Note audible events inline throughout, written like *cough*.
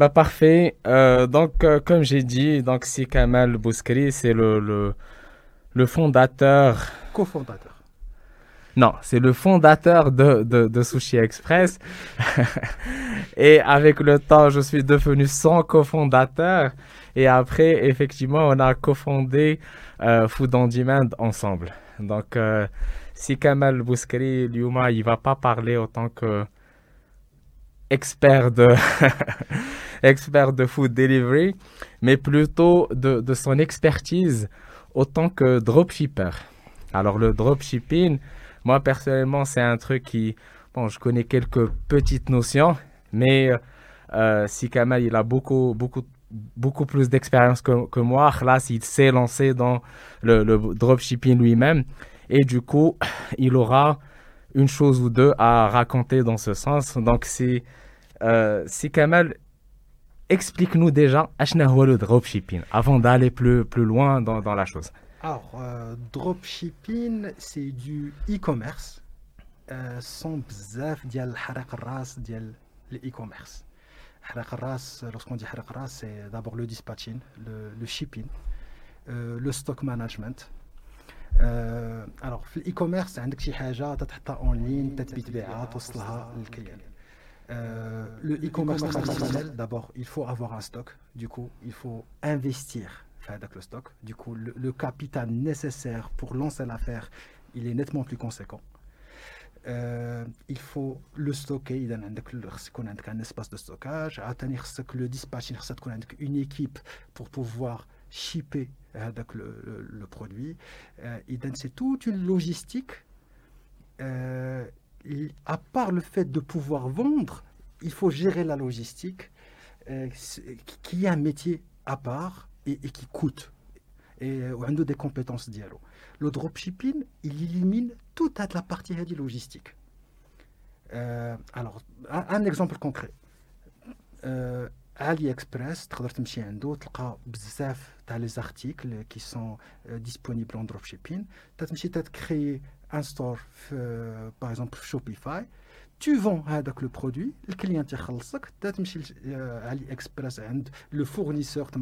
Bah parfait. Euh, donc euh, comme j'ai dit, donc si Kamal Bouskri, c'est le, le, le fondateur. Co-fondateur. Non, c'est le fondateur de, de, de Sushi Express. *laughs* et avec le temps, je suis devenu son cofondateur. Et après, effectivement, on a cofondé euh, Food on Demand ensemble. Donc, euh, si Kamal Bouskri, Lyouma, il va pas parler autant que expert de, *laughs* expert de food delivery, mais plutôt de, de son expertise autant que dropshipper. Alors le dropshipping, moi personnellement, c'est un truc qui, bon, je connais quelques petites notions, mais euh, si Kamal il a beaucoup, beaucoup, beaucoup plus d'expérience que, que moi, là, il s'est lancé dans le, le dropshipping lui-même, et du coup, *clears throat* il aura une chose ou deux à raconter dans ce sens. Donc, c'est euh, si Kamal, explique-nous déjà le dropshipping avant d'aller plus, plus loin dans, dans la chose. Alors, euh, dropshipping, c'est du e-commerce euh, sans bzaf dial harak dial e-commerce. lorsqu'on dit harak c'est d'abord le dispatching, le, le shipping, euh, le stock management. Euh, alors, l'e-commerce, عندك شي حاجه تتحطها en ligne تثبيت بيعها توصلها للكليان euh, le e-commerce traditionnel, d'abord, il faut avoir un stock. Du coup, il faut investir avec le stock. Du coup, le, capital nécessaire pour lancer l'affaire, il est nettement plus conséquent. Euh, il faut le stocker, il a un espace de stockage, le dispatch, une équipe pour pouvoir shipper avec le, le, produit. Euh, c'est toute une logistique euh, à part le fait de pouvoir vendre, il faut gérer la logistique, euh, qui est un métier à part et, qui coûte. Et on a des compétences dialogue. Le dropshipping, il élimine toute la partie logistique. Euh, alors, un, exemple concret. Euh, AliExpress, tu as les articles qui sont euh, disponibles en dropshipping. Tu as store, euh, par exemple Shopify, tu vends avec le produit, le client te tu à AliExpress, le fournisseur te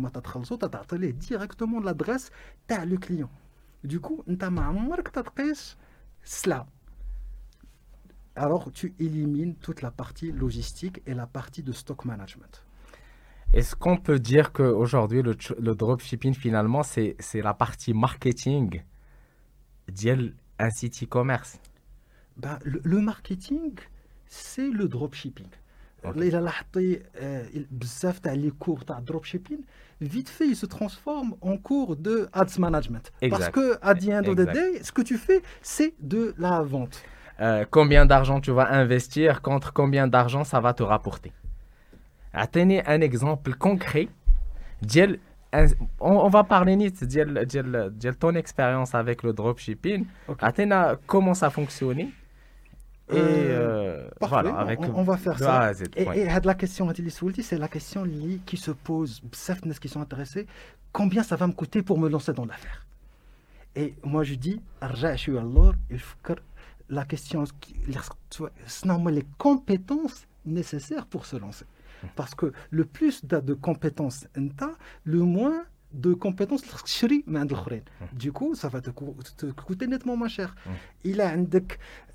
dit directement l'adresse de le client. Du coup, tu as cela. Alors, tu élimines toute la partie logistique et la partie de stock management. Est-ce qu'on peut dire qu'aujourd'hui, le, le dropshipping, finalement, c'est la partie marketing un site e-commerce bah, le, marketing, c'est le dropshipping. Okay. Il a euh, les cours de dropshipping, vite fait, il se transforme en cours de ads management. Parce que, à the end of the day, ce que tu fais, c'est de la vente. Euh, combien d'argent tu vas investir contre combien d'argent ça va te rapporter. Atteignez un exemple concret on, va parler de ton expérience avec le dropshipping. Okay. comment ça fonctionne et euh, voilà, avec on, va faire ça. Et, et, la question c'est la question qui se pose, certaines qui sont intéressés, combien ça va me coûter pour me lancer dans l'affaire? Et moi je dis, la question, c'est les compétences nécessaires pour se lancer. Parce que le plus de compétences le moins de compétences du coup ça va te, coûter nettement moins cher. Il a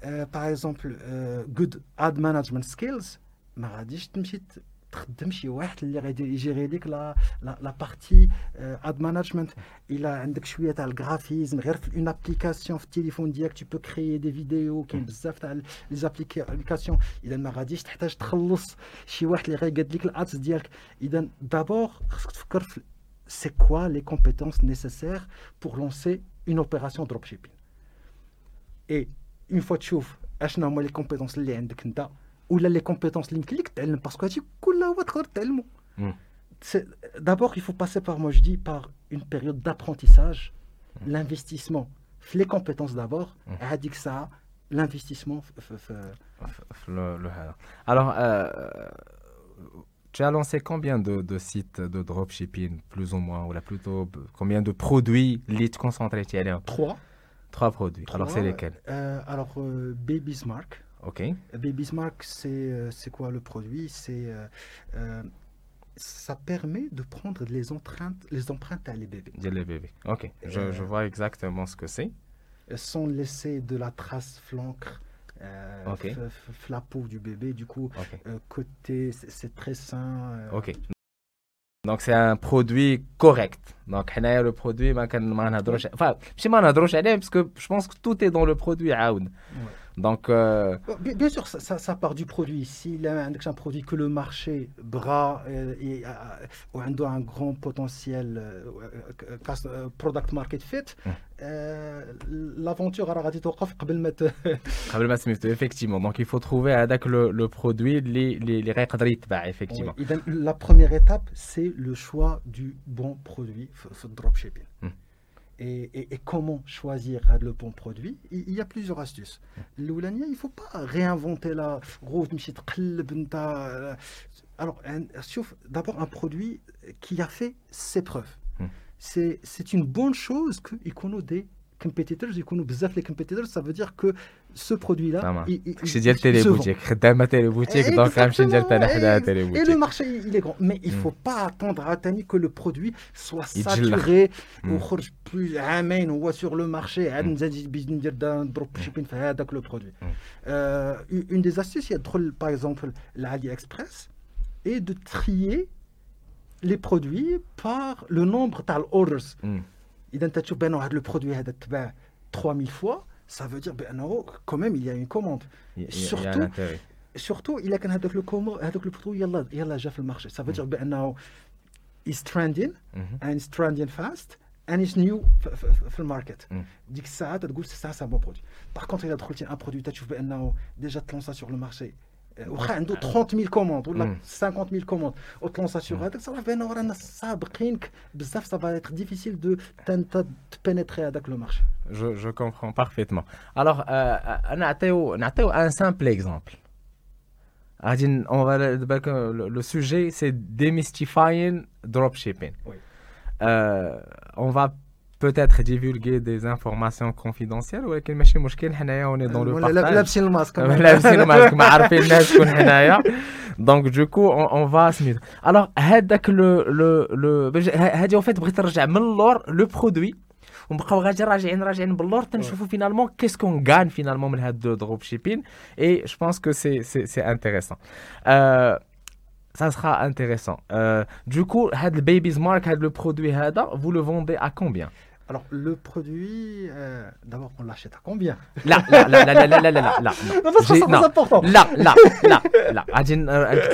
euh, par exemple euh, good ad management skills تخدم شي واحد اللي غادي يجيري لك لا لا بارتي اد مانجمنت الا عندك شويه تاع الجرافيزم غير في اون ابليكاسيون في التليفون ديالك تو بو كريي دي فيديو كاين بزاف تاع لي زابليكاسيون اذا ما غاديش تحتاج تخلص شي واحد اللي غيقاد لك الادز ديالك اذا دابور خصك تفكر في سي كوا لي كومبيتونس نيسيسير بور لونسي اون اوبيراسيون دروب شيبين اي اون فوا تشوف اشنا هما لي كومبيتونس اللي عندك انت ولا لي كومبيتونس اللي يمكن لك تعلم باسكو هادشي كله هو تقدر تعلمو D'abord, il faut passer par, moi je dis, par une période d'apprentissage, l'investissement, les compétences d'abord, et dit que ça, l'investissement. Alors, euh, tu as lancé combien de, de, sites de dropshipping, plus ou moins, ou là plutôt combien de produits lead concentrés Trois. Trois produits. Trois, alors, c'est lesquels euh, Alors, euh, Baby's Mark. Ok. Bismarck, euh, c'est quoi le produit? C'est euh, euh, ça permet de prendre les empreintes, les empreintes à les bébés. les bébés. Ok. Je, vois exactement ce que c'est. Sans laisser de la trace flancre. Euh, la du bébé, du coup, okay. euh, côté, c'est très sain. Euh... ok. Donc, c'est un produit correct. Donc, le produit, enfin, je pense que tout est dans le produit. Ouais. Donc euh, Bon, Bien, bien sûr, ça, ça- ça part du produit. S'il a un, un produit que le marché bras euh, et euh, ou un, un grand potentiel euh, euh, cus- euh, product market fit, euh, l'aventure à la radio قبل ما ت- قبل ما سميتو effectivement. Donc il faut trouver هذاك le, le produit اللي اللي اللي غيقدر يتباع effectivement. Oui, إذن La première étape, c'est le choix du bon produit في le dropshipping. et, comment choisir le bon produit, il, y a plusieurs astuces. L'oulania, il ne faut pas réinventer la route, euh, alors, d'abord un produit qui a fait ses preuves. Hmm. C'est une bonne chose qu'on ait des compétiteurs, qu'on ait les compétiteurs, ça veut dire que ce produit-là. Il, il, il, téléboutique. Et, et le marché, il est grand. Mais il ne faut pas attendre à que le produit soit saturé ou plus amène ou sur le marché. le produit. Euh, une des astuces, il y a par exemple l'AliExpress et de trier les produits par le nombre d'orders. orders. Il y a le produit 3000 fois ça veut dire ben non, quand même il y a une commande. Surtout il y a quand le commande le produit il y a déjà fait le marché. Ça veut dire ben non, it's trending and it's trending fast and it's new for the market. Dit que ça tu te c'est ça c'est un bon produit. Par contre il a trop un produit tu ben déjà te ça sur le marché. Euh, ou 30 000 commandes ou 50 000 commandes. Ou te lance ça sur ben, ça ben, ça va être difficile de pénétrer à le marché. Je, je comprends parfaitement. Alors, euh, نعطيو نعطيو un simple exemple. غادي ن- on va le, بالك le, le sujet c'est demystifying dropshipping. Oui. Euh, on va peut-être divulguer des informations confidentielles ولكن ماشي مشكل حنايا on est dans le ولا لا- partage. لابسين الماسك لابسين ماسك ما عارفين الناس شكون حنايا دونك دو كو اون فا سميتو الوغ هذاك لو لو لو هادي وفات بغيت نرجع من اللور لو برودوي ونبقاو غادي راجعين راجعين باللور تنشوفوا فينالمون كيس كون غان فينالمون من هاد دروب شيبين اي جو بونس كو سي سي سي انتريسون ça sera intéressant. Euh, du coup, had le Baby's Mark, had le produit hada, vous le vendez à combien Alors, le produit, euh, d'abord, on l'achète à combien? Là, là, là, là, là, là, là, là. Non, parce que important. Là, là, là, là. là. Adjin, euh, euh,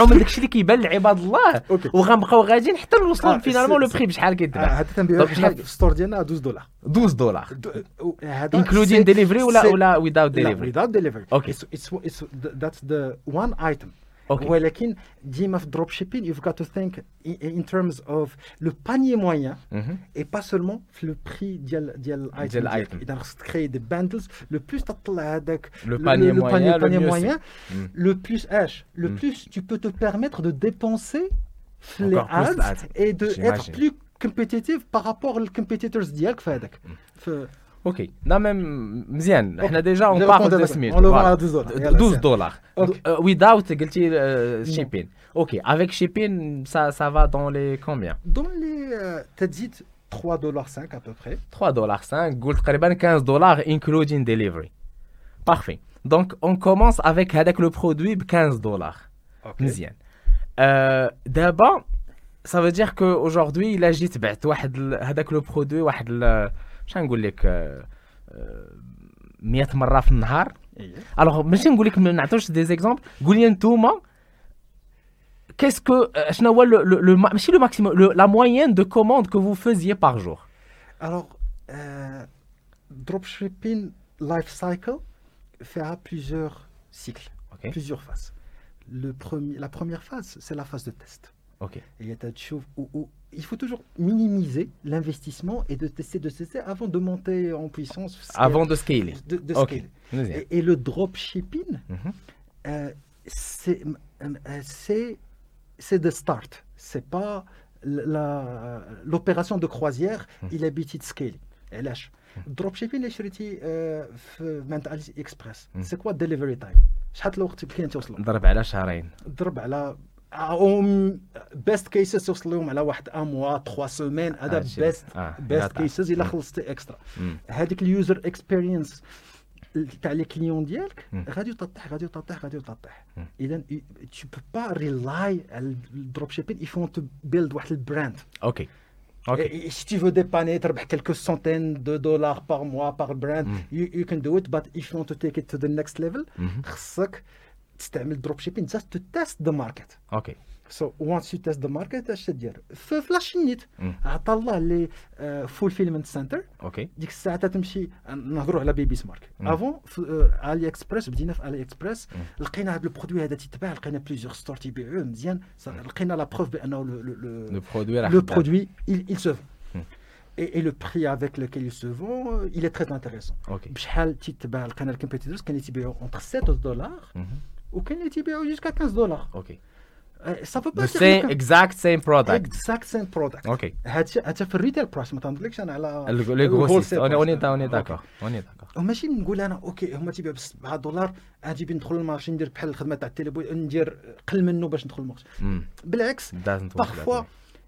on va qui est. Ok. On va ah, le prix. Je ah, à 12 dollars. 12 dollars. Including delivery ou without delivery? Without delivery. Ok. That's the one item. Okay. Ouais, mais Game of Dropshipping, you've got to think in, in terms of le panier moyen et pas seulement le prix de l'item. Et donc, créer des bundles, le plus tu as le panier moyen, le, plus, H, le plus tu peux te permettre de dépenser les ads et d'être plus compétitif par rapport aux compétiteurs de Ok, nous avons même. Nous avons déjà un produit de 15 dollars. On le vend à euh, euh, euh, shipping? Ok, Avec shipping, ça va dans les combien? Dans les. Tu as dit 3,5$ à peu près. 3,5$. Goulf Kariban, 15$, including delivery. Parfait. Donc, on commence avec le produit de 15 dollars. Ok. D'abord, ça veut dire qu'aujourd'hui, il agit bien. Il agit bien. مش نقول لك 100 مره في النهار. الوغ qu'est-ce que euh, le, le maximum la moyenne de commandes que vous faisiez par jour. Alors euh, dropshipping life cycle fera plusieurs cycles plusieurs phases. Le premier la première phase c'est la phase de test. Ok. Il y a où, où il faut toujours minimiser l'investissement et de tester, de tester avant de monter en puissance. avant de scaler de, de Ok. scaler. مزيان Et, et le dropshipping, Mhm. euh, c'est euh, c'est c'est de start. C'est pas la- l'opération de croisière. Mhm. Il habite de scale. علاش dropshipping اللي شريتي آه، في من علي اكسبريس Mhm. سي كوا ديليفري تايم شحال الوقت كاين توصل نضرب على شهرين ضرب على هم بيست كيسز توصل لهم على واحد ان موا 3 سيمين هذا. بيست بيست. كيسز إلا. خلصتي اكسترا. هذيك اليوزر اكسبيرينس تاع لي كليون ديالك. غادي تطيح غادي تطيح غادي تطيح. اذا تو بو با ريلاي على الدروب شيبين يفون تو بيلد واحد البراند أوكي أوكي si tu veux dépanner تربح quelques centaines de dollars par mois par brand Mm. you, you can do it but if you want to take it to the next level مهم. خصك تستعمل دروب شيبين just to test the market اوكي so once you test the market اش تدير في فلاشينيت مم. عطى الله لي فولفيلمنت سنتر اوكي ديك الساعه تمشي نهضروا على بيبي سمارك مم. افون في علي اكسبريس بدينا في علي اكسبريس مم. لقينا هذا البرودوي هذا تيتباع لقينا بليزيور ستور تيبيعوه مزيان صار- لقينا لا بروف بانه لو- لو- لو- لو برودوي راح le يبان. produit, il, il se vend. Hmm. Et, et le prix avec lequel il se vend, euh, il est très intéressant. اوكي بشحال تيتباع لقينا الكومبيتيتورز كانوا تيبيعوا entre 7 دولار مهم. وكاين اللي تيبيعو جوسكا 15 دولار. أوكي. صافا با سي اكزاكت سيم برودكت اكزاكت سيم برودكت أوكي هادشي حتى في الريتيل برايس ما تنضلكش أنا على لي غروسيست اوني اوني داكور اوني داكور وماشي نقول أنا أوكي هما تيبيعوا ب 7 دولار أجي ندخل للمارشي ندير بحال الخدمة تاع التليفون ندير قل منه باش ندخل المارشي بالعكس باغفوا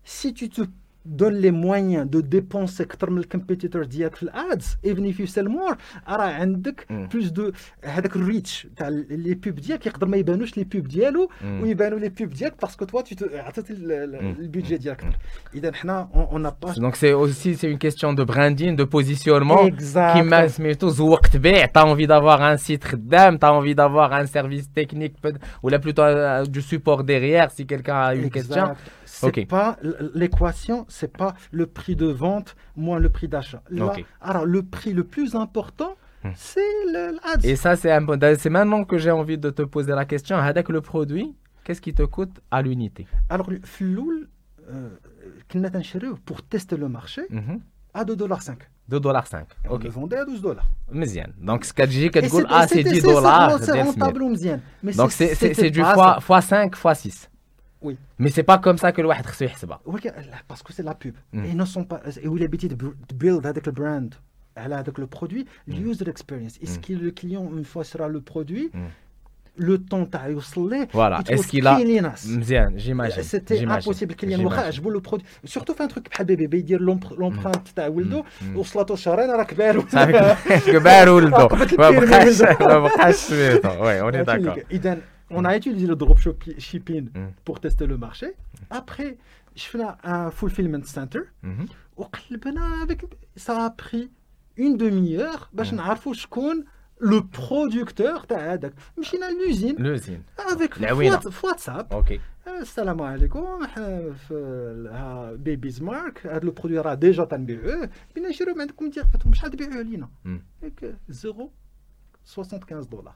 سي تو تو way. si tu te donnes les moyens de dépenser اكثر من الكومبيتيتور ديالك في الادز even if you sell more راه عندك مم. بلوس دو هذاك الريتش تاع لي بوب ديالك يقدر ما يبانوش لي بوب ديالو مم. ويبانوا لي بوب ديالك باسكو توا tu te- عطيت ال- ال- مم. البيدجي ديالك اكثر اذا حنا اون با Donc c'est aussi c'est une question de branding, de positionnement. Exact. Qui m'a سميتو زوقت بيع, t'as envie d'avoir un site خدام, t'as envie d'avoir un service technique peut- ou là plutôt euh, du support derrière si quelqu'un a une question. c'est okay. pas l'équation, c'est pas le prix de vente moins le prix d'achat. Okay. Alors le prix le plus important, hmm. c'est l'ADS. Et ça, c'est imp... maintenant que j'ai envie de te poser la question. Avec le produit, qu'est-ce qui te coûte à l'unité? Alors, Floul, euh, pour tester le marché, mm -hmm. à 2,5$. 2,5$. Ok. Le vendait à 12 dollars. Donc, ce que j'ai, ah, c'est 10 dollars. C'est rentable, Donc, c'est du x5, x6. Oui. Mais c'est pas comme ça que الواحد خصو يحسبها. ولكن لا، parce que c'est la pub. Mm. Et ils ne sont pas et où l'habitude de bu- de build avec le brand على هذاك le produit, l'user experience. Est-ce Mm. que le client une fois sera le produit, Mm. le temps تاع يوصل ليه Voilà. it Est-ce was qu'il a killing us. مزيان j'imagine. C'était J'imagine. impossible الكليان J'imagine. واخا عجبو لو برودوي سورتو في ان تروك بحال بيبي يدير لومبرانت تاع ولده Mm. وصلاتو شهرين راه كبار صافي *laughs* كبار ولدو عقبت *laughs* ما الكيرمي بقاش ولدو. ما بقاش سميتو وي *laughs* اوني داكور اذا on a utilisé le drop shop- shipping Mm. pour tester le marché après شفنا un fulfillment center Mhm. وقلبنا avec ça a pris une demi-heure باش Mm. نعرفوا شكون لو برودكتور تاع هذاك مشينا لوزين لوزين افيك العوينة. في واتساب اوكي السلام عليكم حنا في بيبيز مارك هذا لو برودوي راه ديجا تنبيعوه بينا نشريو من عندكم ديال قلت لهم شحال تبيعوه لينا مم. هيك 0 75 دولار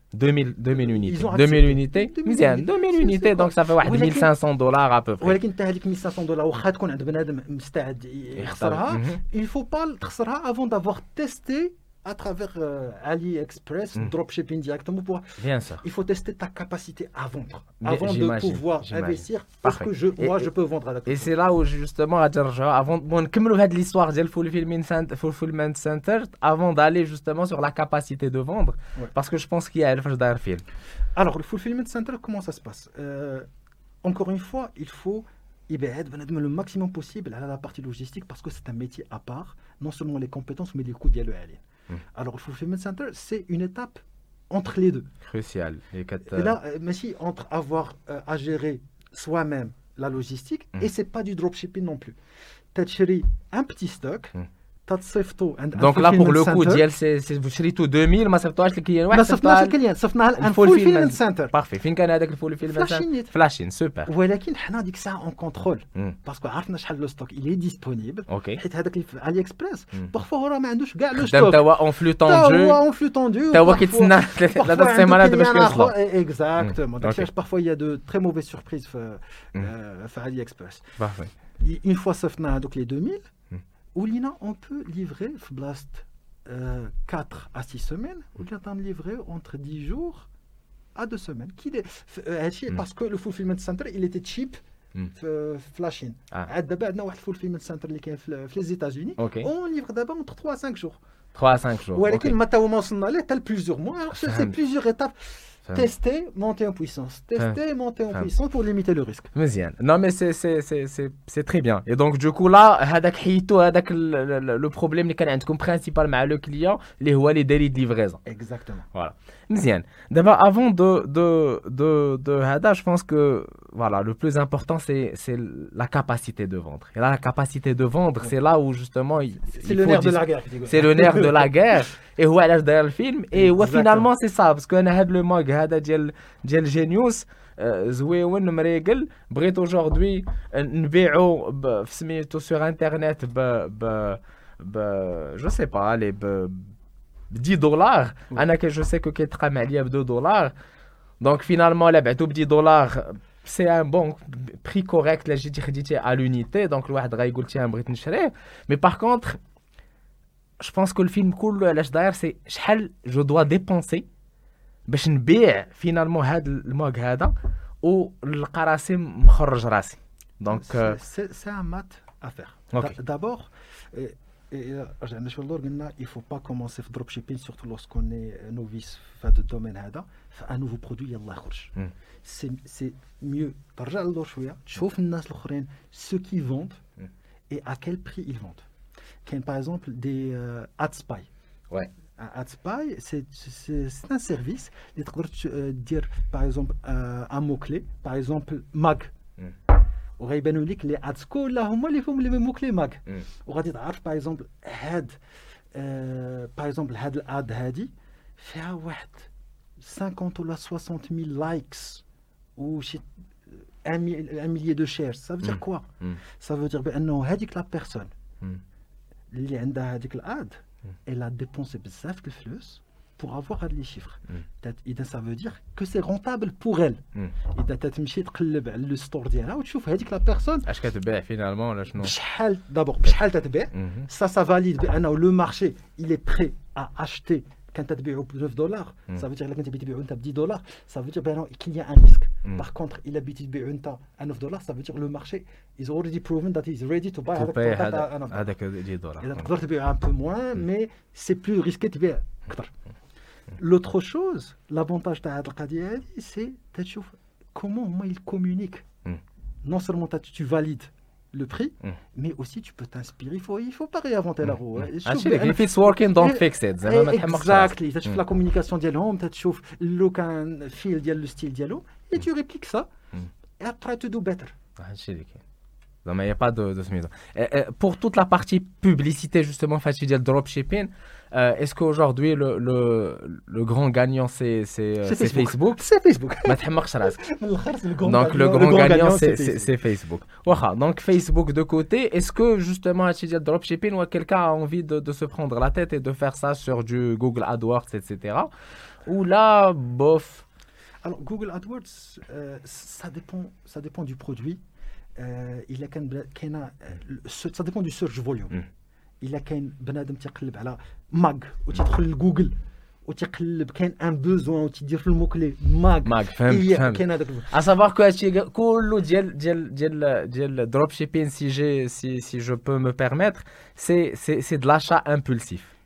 2000 2000 unité Ils ont 2000 accepté. unité 2000 مزيان unité. 2000 C'est- unité c'est donc ça fait واحد ولكن- 1500 دولار à peu près ولكن حتى هذيك 1500 دولار واخا تكون عند بنادم مستعد يخسرها مهم. il faut pas تخسرها avant d'avoir testé à travers euh, AliExpress, hmm. dropshipping directement pour. Bien sûr. Il faut tester ta capacité à vendre, avant de pouvoir investir. Parce que moi, je peux vendre à la. Et c'est là où justement, avant, bon, comme l'histoire du fulfillment fulfillment center, avant d'aller justement sur la capacité de vendre, parce que je pense qu'il y a un film. Alors le fulfillment center, comment ça se passe? Euh, encore une fois, il faut ben, le maximum possible à la partie logistique parce que c'est un métier à part, non seulement les compétences mais les coûts d'y aller. Mm. Alors, le fulfillment center, c'est une étape entre les deux. crucial et là, euh, mais si, entre avoir euh, à gérer soi-même la logistique, Mm. et c'est pas du dropshipping non plus. Tu as un petit stock, Mm. tu as un donc là pour le coup center. ديال سي سي شريتو 2000 ما صيفطوهاش لكليان ما واحد صفناش الكليان صفنا un fulfillment center. بارفي فين كان هذاك الفولفيلمنت فلاشين. فلاشين سوبر ولكن حنا ديك الساعه اون كونترول مم. باسكو عرفنا شحال لو ستوك il est disponible اوكي حيت هذاك اللي في علي اكسبريس مم. بارفوا هو راه ما عندوش كاع لو خدام ستوك توا اون فلو تا هو توندو اون فلو توندو تا هو كيتسنى ثلاثة سيمانات باش كيوصلوا اكزاكتومون مم. داكشي أوكي. علاش بارفوا il y a de très mauvaises surprises في مم. آه، في علي اكسبريس بارفي اون فوا صفنا هذوك لي 2000 مم. Oulina, on peut livrer Blast 4 à 6 semaines, ou on livrer entre 10 jours à 2 semaines. Qui mm. Parce que le fulfillment center, il était cheap في لاشين عاد دابا عندنا واحد الفولفيلمنت سنتر اللي كاين في لي زيتازوني اون ليفر دابا اونتر 3 5 جور 3 5 جور ولكن ما تا هما وصلنا ليه حتى بليزيور موا سي بليزيور ايتاب Tester, monter en puissance. Tester, monter en puissance pour limiter le risque. Non, mais c'est très bien. Et donc, du coup, là, le problème est principal avec le client, c'est les délais de livraison. Exactement. Voilà. D'abord, avant de, de, de, de je pense que voilà, le plus important, c'est la capacité de vendre. Et là, la capacité de vendre, c'est là où justement. C'est le nerf de la *laughs* guerre. C'est le nerf de la guerre Et où est derrière le film. Et finalement, c'est ça. Parce qu'on a le mog ديال ديال جينيوس زويون مريقل بغيت aujourd'hui نبيعو في سميتو sur internet ب ب ب جو سي با allez ب 10 دولار انا كي جو سي كو كيتقام عليا ب 2 دولار دونك فينالمون لا بعتو ب 10 دولار سي ان بون بري كوريكت لا جيتي خديتيه ا لونيتي دونك الواحد غايقول تي بغيت نشريه مي باغ كونتر جو بونس كو الفيلم كله علاش داير سي شحال جو دوا ديبونسي باش نبيع فينالمون هذا الموغ هذا ونلقى راسي مخرج راسي دونك سي ان مات افير دابور رجعنا شويه اللور قلنا il faut pas commencer في دروب شيبين سورتو لوسكون نوفيس في هذا الدومين هذا فان نوفو برودوي يلا يخرج سي سي ميو ترجع للور شويه تشوف الناس الاخرين سو كي فوند اي ا كيل بري ils فوند كاين باغ اكزومبل دي اد سباي ouais AdSpy, c'est un service. Tu peux dire, par exemple, un mot-clé, par exemple, mag. وغيبانوا لك لي ادز كلها هما اللي فيهم لي مو كلي ماك وغادي تعرف باغ اكزومبل هاد باغ اكزومبل هاد الاد هادي فيها واحد 50 ولا 60 ميل لايكس وشي ان ميليي دو شير سا فو دير كوا سا فو دير بانه هذيك لا بيرسون اللي عندها هذيك الاد elle a dépensé beaucoup de flux pour avoir les chiffres. Et ça veut dire que c'est rentable pour elle. Et tu as تمشي تقلب على le store ديالها وتشوف هذيك لا بيرسون اش كتبيع فينالمون ولا شنو بشحال d'abord بشحال تتبيع ça ça valide بانه le marché il est prêt à acheter quand tu as 9 dollars, ça veut dire que tu as 10 dollars, ça veut dire qu'il y a un risque. Par contre, il a à 9 dollars, ça veut dire que le marché is already proven that he's ready to buy à 9 dollars. Il a un peu moins, mais c'est plus risqué de payer. L'autre chose, l'avantage de la c'est comment ils communiquent. Non seulement tu valides le prix, mm. mais aussi tu peux t'inspirer. Il faut, il faut pas réinventer la mm. roue. If it's working, don't fix it. Exactly. Tu fais la communication dialogue, tu fais le feel, le style dialogue, et tu répliques ça. Et après, tu do better. Non, mais il n'y a pas de, de Pour toute la partie publicité, justement, facile dropshipping, euh, est-ce qu'aujourd'hui, le, le, le, grand gagnant, c'est Facebook C'est Facebook. Donc, *laughs* le grand gagnant, c'est Facebook. Voilà. Donc, Facebook de côté. Est-ce que, justement, à dropshipping, ou quelqu'un a envie de, de, se prendre la tête et de faire ça sur du Google AdWords, etc. Ou là, bof. Alors, Google AdWords, euh, ça, dépend, ça dépend du produit. il a ça dépend du search volume. Hmm. الا كاين بنادم تيقلب على ماغ وتيدخل لجوجل وتيقلب كاين ان بوزوان وتيدير في الموكلي ماغ ماغ فهمت فهمت كاين هذاك اسافوار كو هادشي كله ديال ديال ديال ديال دروب شيبين سي جي سي سي جو بو مو بيرميتر سي سي سي دو لاشا امبولسيف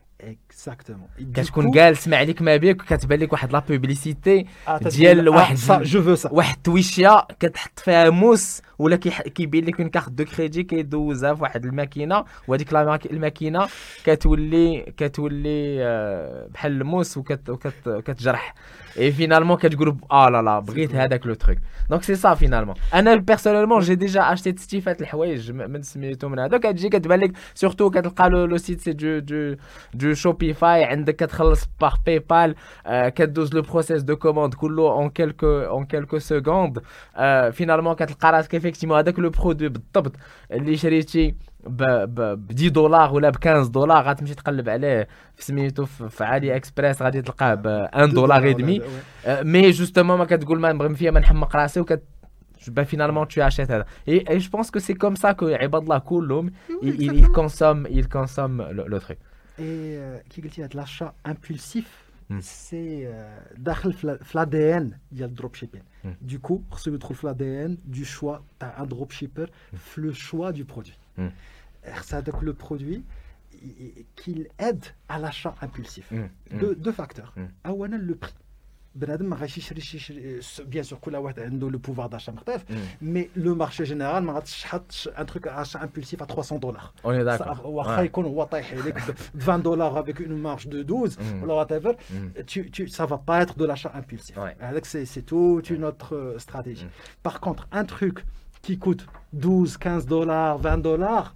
اكزاكتومون كتكون جالس ما عليك ما بيك وكتبان لك واحد لا بوبليسيتي ديال واحد جو فو سا واحد التويشيه كتحط فيها موس ولا كيبين لك اون كارت دو كريدي كيدوزها في واحد الماكينة وهذيك الماكينة كتولي كتولي بحال الموس وكتجرح اي فينالمون كتقول آه لا لا بغيت هذاك لو تروك دونك سي سا فينالمون أنا بيرسونيلمون جي ديجا اشتي تستيفات الحوايج من سميتو من هذا كتجي كتبان لك سورتو كتلقى لو سيت سي دو دو دو شوبيفاي عندك كتخلص باغ باي بال كدوز لو بروسيس دو كوموند كله اون كيلكو اون كيلكو سكوند فينالمون كتلقى راسك افيكتيمون هذاك لو برودوي بالضبط اللي شريتي ب 10 دولار ولا ب 15 دولار غتمشي تقلب عليه في سميتو في علي اكسبريس غادي تلقاه ب 1 دولار ادمي مي جوستومون ما كتقول ما نبغي فيها ما نحمق راسي وكت ben, finalement tu achètes et, et je pense que c'est comme ça que Ibadallah Kulum il, il, il, consomme il consomme le, le truc et qui dit l'achat impulsif? C'est dans l'ADN il y a le dropshipping. Du coup se trouve l'ADN du choix un dropshipper le choix du produit. Ça donc le produit qu'il aide à l'achat impulsif. Deux, deux facteurs. Un le prix بنادم ما غاديش يشري شي بيان سور كل واحد عنده لو بوفوار داشا مختلف مي لو مارشي جينيرال ما غاديش تحط ان تروك اشا امبولسيف ا 300 دولار واخا يكون هو طايح عليك ب 20 دولار افيك اون مارش دو 12 ولا وات ايفر سا فا با اتر دو لاشا امبولسيف هذاك سي سي تو اون اوتر استراتيجي باغ كونتر ان تروك كي كوت 12 15 دولار 20 دولار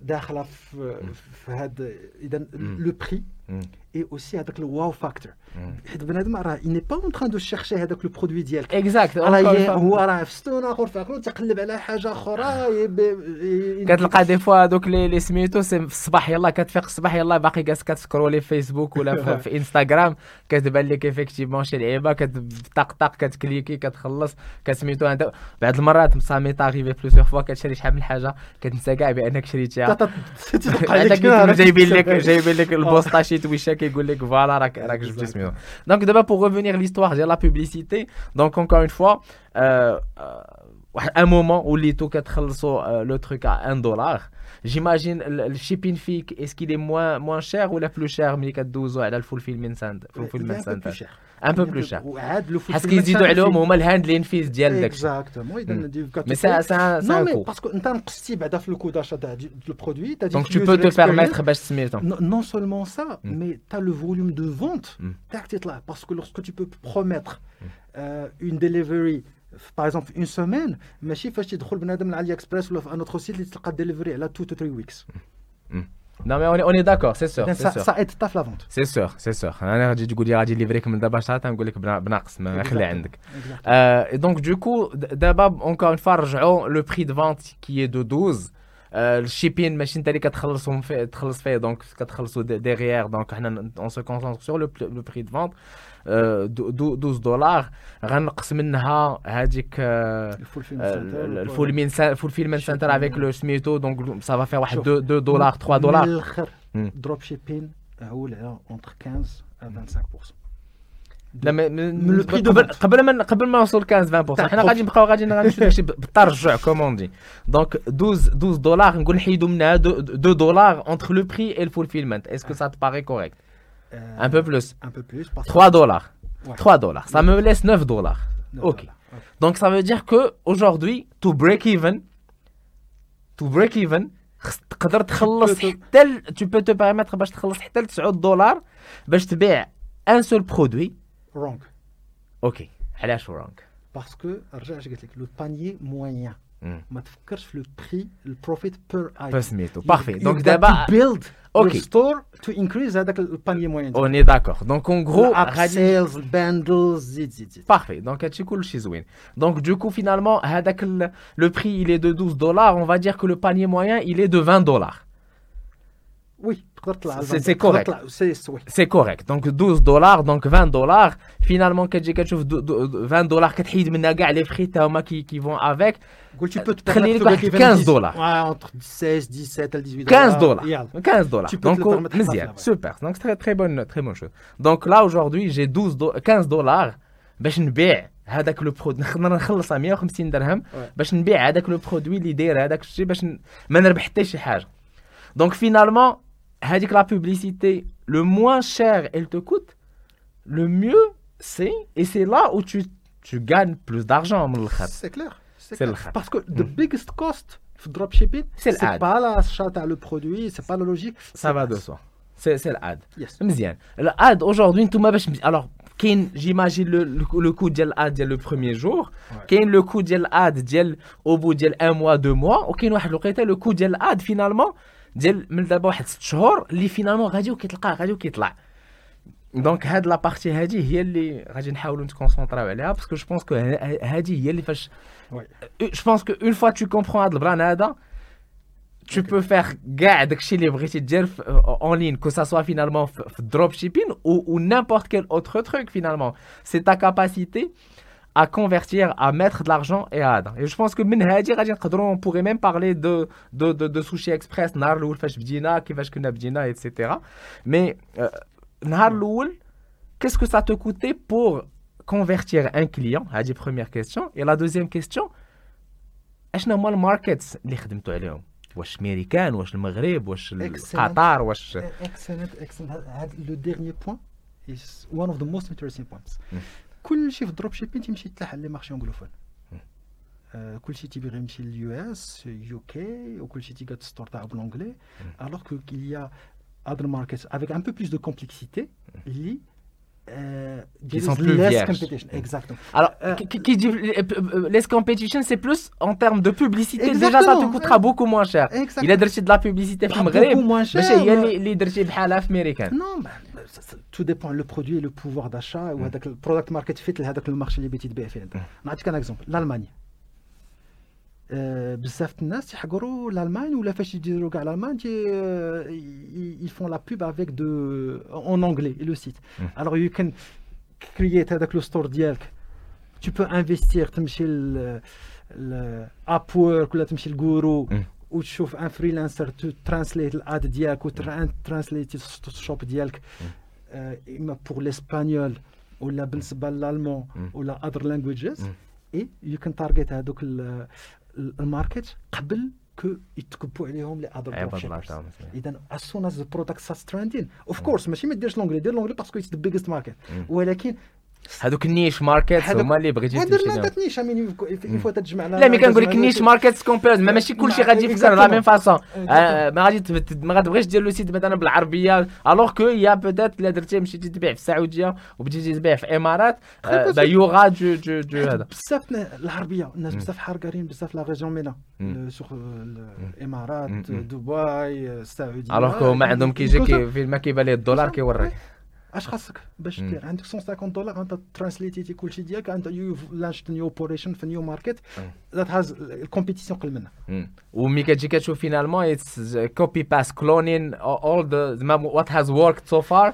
داخله في في هذا اذا لو بري et aussi avec le wow factor. Il n'est pas en train de chercher avec le produit ديالك. Exact. هو راه في ستون اخر فاكر تقلب على حاجة أخرى كتلقى دي فوا دوك لي سميتو في الصباح يلاه كتفيق الصباح يلاه باقي جالس كتسكرولي في فيسبوك ولا في انستغرام كتبان لك ايفيكتيفمون شي لعيبه كتطق طق كتكليكي كتخلص كسميتو هذا بعض المرات سا مي تاريفي بلوزيغ فوا كتشري شحال من حاجة كتنسى كاع بانك شريتيها جايبين لك جايبين لك البوسطاشي تويشا donc d'abord pour revenir l'histoire de la publicité. Donc encore une fois euh, euh, un moment où les taux le truc à 1 dollar. J'imagine le shipping fee est-ce qu'il est moins moins cher ou la plus cher? Mais 12 à le fulfillment center fulfillment center un peu plus cher parce qu'ils disent عليهم هما الهاندلين فيز ديال داك اكزاكتومون اذا mais c'est c'est un c'est un coût parce que انت نقصتي بعدا في الكو داشا تاع le produit donc tu peux te permettre باش سميتهم non seulement ça mais tu as le volume de vente تاعك تطلع parce que lorsque tu peux promettre une delivery par exemple une semaine ماشي فاش تدخل بنادم على علي اكسبريس ولا في ان اوتر سيت اللي تلقى ديليفري على 2 to 3 weeks non, mais on est, on est d'accord, c'est sûr. Ça, sûr. ça aide ta la vente. C'est sûr, c'est sûr. انا غادي تقول لي غادي ليفريك من دابا شحال تنقول لك بناقص ما خلي عندك. Euh, donc du coup d'abord encore une fois رجعوا le prix de vente qui est de 12 الشيبين ماشي انت اللي كتخلصهم في تخلص فيه دونك كتخلصوا ديغيير دونك حنا اون سو كونسونتر سور لو بري دو فونت 12 دولار غنقص منها هذيك الفولفيلمنت سنتر افيك لو سميتو دونك سا فا فير واحد 2 دولار 3 دولار من الآخر دروب شيبين عول على اونتر 15 25% لا من قبل قبل ما قبل ما نوصل 15 20% حنا غادي نبقاو غادي نمشيو داكشي بالترجع كومون دي دونك 12 12 دولار نقول نحيدوا منها 2 دولار اونتر لو بري اي الفولفيلمنت اسكو سا تباري كوريكت Euh, un peu plus. 3 dollars. Ouais. 3 dollars. Ça me laisse 9 dollars. ok. Donc ça veut dire que aujourd'hui, to break even, to break even, tu peux te permettre de te un seul produit. Wrong. Ok. Wrong Parce que le panier moyen. لك لو بانيي موين ما تفكرش في لو بري البروفيت بير ايتم سميتو بارفي دونك دابا build اوكي ستور تو انكريز هذاك البانيي موين اون اي داكور دونك اون غرو غادي سيلز باندلز زيد زيد زيد بارفي دونك هادشي كلشي زوين دونك دو كو فينالمون هذاك لو بري il est de 12 dollars on va dire que le panier moyen il est de 20 dollars Oui, c'est correct. C'est correct. Donc 12 dollars, donc 20 dollars. Finalement, quand tu 20 dollars, tu as les prix qui, qui vont avec. Tu peux te permettre 15 dollars. Ouais, entre 16, 17 et 18 15 dollars. 15 dollars. Tu peux donc, te permettre super. Donc, c'est très, très bonne, très bonne chose. Donc là, aujourd'hui, j'ai 12 15 dollars. باش نبيع هذاك لو برودوي نقدر نخلصها 150 درهم باش نبيع هذاك لو برودوي اللي داير هذاك الشيء باش ما نربح حتى شي حاجه دونك فينالمون que la publicité, le moins cher elle te coûte, le mieux c'est, et c'est là où tu, tu gagnes plus d'argent. C'est clair. C'est clair. Parce que the biggest cost for dropshipping, c'est pas l'achat le produit, c'est pas la logique. Ça va de soi. C'est l'ad. Yes. L'ad aujourd'hui, tout alors, j'imagine le, le, coût de l'ad le premier jour, ouais. le coût de l'ad au bout d'un mois, deux mois, ou le coût de l'ad finalement. ديال من دابا واحد ست شهور اللي فينالمون غادي وكيطلقى غادي وكيطلع دونك هاد لابارتي هادي هي اللي غادي نحاولوا نتكونسونطراو عليها باسكو جو بونس كو هادي هي اللي فاش جو بونس كو اون فوا تو كومبرون هاد البلان هذا tu peux faire كاع داكشي اللي بغيتي دير اون لين كو سا سوا فينالمون في الدروب شيبين ou, ou n'importe quel autre truc finalement c'est ta capacité à convertir, à mettre de l'argent et à Et je pense que من هادي غادي نقدروا on pourrait même parler de de de, de sushi express نهار الاول فاش بدينا كيفاش كنا بدينا etc. Mais euh, نهار الاول qu'est-ce que ça te coûtait pour convertir un client هذه première question et la deuxième question اشنا هما الماركتس اللي خدمتوا عليهم واش امريكان واش المغرب واش قطر واش اكسلنت اكسلنت هذا لو ديرنيي بوين is one of the most interesting points كل شيء في الدروب شيبين تيمشي تلاح لي مارشي انجلوفون كل شيء تيبغي يمشي لليو اس يو كي وكل شيء تيقعد ستور تاعو بالونجلي الوغ كو كيل يا other markets avec un peu plus de complexité اللي euh, qui sont plus less vierges. competition. Exactement. Alors, euh, qui, qui dit less competition, c'est plus en termes de publicité. Déjà, ça te coûtera beaucoup moins cher. Exactement. Il a de la publicité في المغرب. Beaucoup moins cher. ماشي هي اللي درتي بحالها في امريكان. Non, bah, tout dépend le produit et le pouvoir d'achat ou le product market fit لهذاك المارشي اللي بغيتي تبيع فيه انت. نعطيك un exemple. L'Allemagne. بزاف الناس تيحقروا l'Allemagne ولا فاش يديروا كاع l'Allemagne ils font la pub avec de en anglais le site alors you can create هذاك لو ستور ديالك tu peux investir تمشي ل Upwork ولا تمشي لجورو وتشوف ان فريلانسر ترانسليت الاد ديالك وترانسليت الشوب ديالك إما بور لاسبانيول ولا بالنسبة للألمون ولا اذر لانجويجز إي يو كان تارجت هذوك الماركت قبل كو يتكبوا عليهم لي اذر اذا as soon as the product starts trending of course ماشي ما ديرش لونجلي دير لونجلي باسكو اتس ذا بيجست ماركت ولكن هذوك النيش ماركت هما اللي بغيتي تمشي لهم هذا نيش امين يفوا تجمع لا مي كنقول لك نيش ماركت كومبيرز ما ماشي كلشي غادي يفكر لا ميم فاسون *laughs* ما غادي ما غاتبغيش دير لو سيت مثلا بالعربية. الوغ كو يا بوتيت الا درتي مشيتي تبيع في السعودية وبديتي تبيع في الامارات با يوغا جو جو جو هذا. بزاف العربية الناس بزاف حارقين بزاف لا ريجيون مينا. سوغ الإمارات دبي السعودية. الوغ كو ما عندهم كيجي فين ما كيبان ليه الدولار كيوريك. اش خاصك باش دير؟ عندك 150 دولار انت ترانسليتيتي كلشي ديالك انت يو لانشت نيو اوبريشن في نيو ماركت ذات هاز الكومبيتيسيون قل منها. ومي كتجي كتشوف فينالمون اتس كوبي باس كلونين اول ذا وات هاز وركت سو فار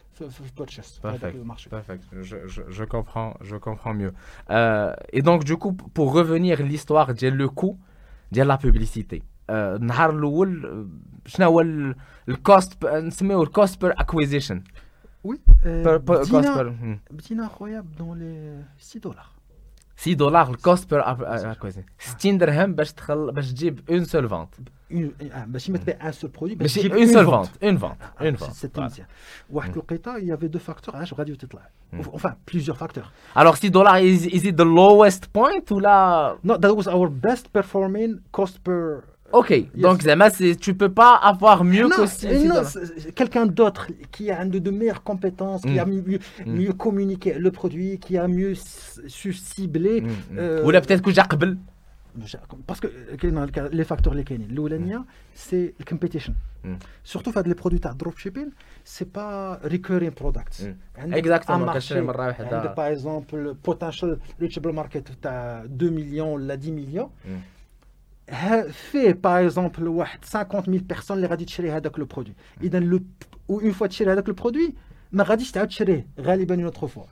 Parfait. Je, je, je, comprends, je comprends mieux. Euh, et donc, du coup, pour revenir l'histoire de le coût de la publicité. النهار الاول شنو هو الكوست نسميوه الكوست بير اكويزيشن وي بدينا بدينا خويا بدون لي 6 دولار 6 دولار الكوست بير اكويزيشن 60 درهم باش تخل باش تجيب اون سول فونت une à ce bah, produit mais bah, c'est une seule vente. une vente une vente ah, c'est mm. il y avait deux facteurs hein, mm. enfin plusieurs facteurs. Alors 6 dollars is, is it the lowest point ou là non that was our best performing cost per Ok, donc Zema, tu peux pas avoir mieux que si quelqu'un d'autre qui a de, de meilleures compétences, qui mm. a mieux, communiqué le produit, qui a mieux su cibler. Euh, ou là peut-être que Jacques Parce que les facteurs les كاينين الاولانيه سي الكومبيتيشن سورتو في هاد لي برودوي تاع دروب شيبين سي با ريكورين برودكتس اكزاكتومون كتشري مره واحده عندك باغ اكزومبل بوتنشال ريتشبل ماركت تاع 2 مليون ولا 10 مليون fait par exemple 50 000 personnes اللي غادي تشري هذاك لو برودوي اذا لو اون فوا تشري هذاك لو برودوي ما غاديش تعاود تشريه غالبا اون اوتر فوا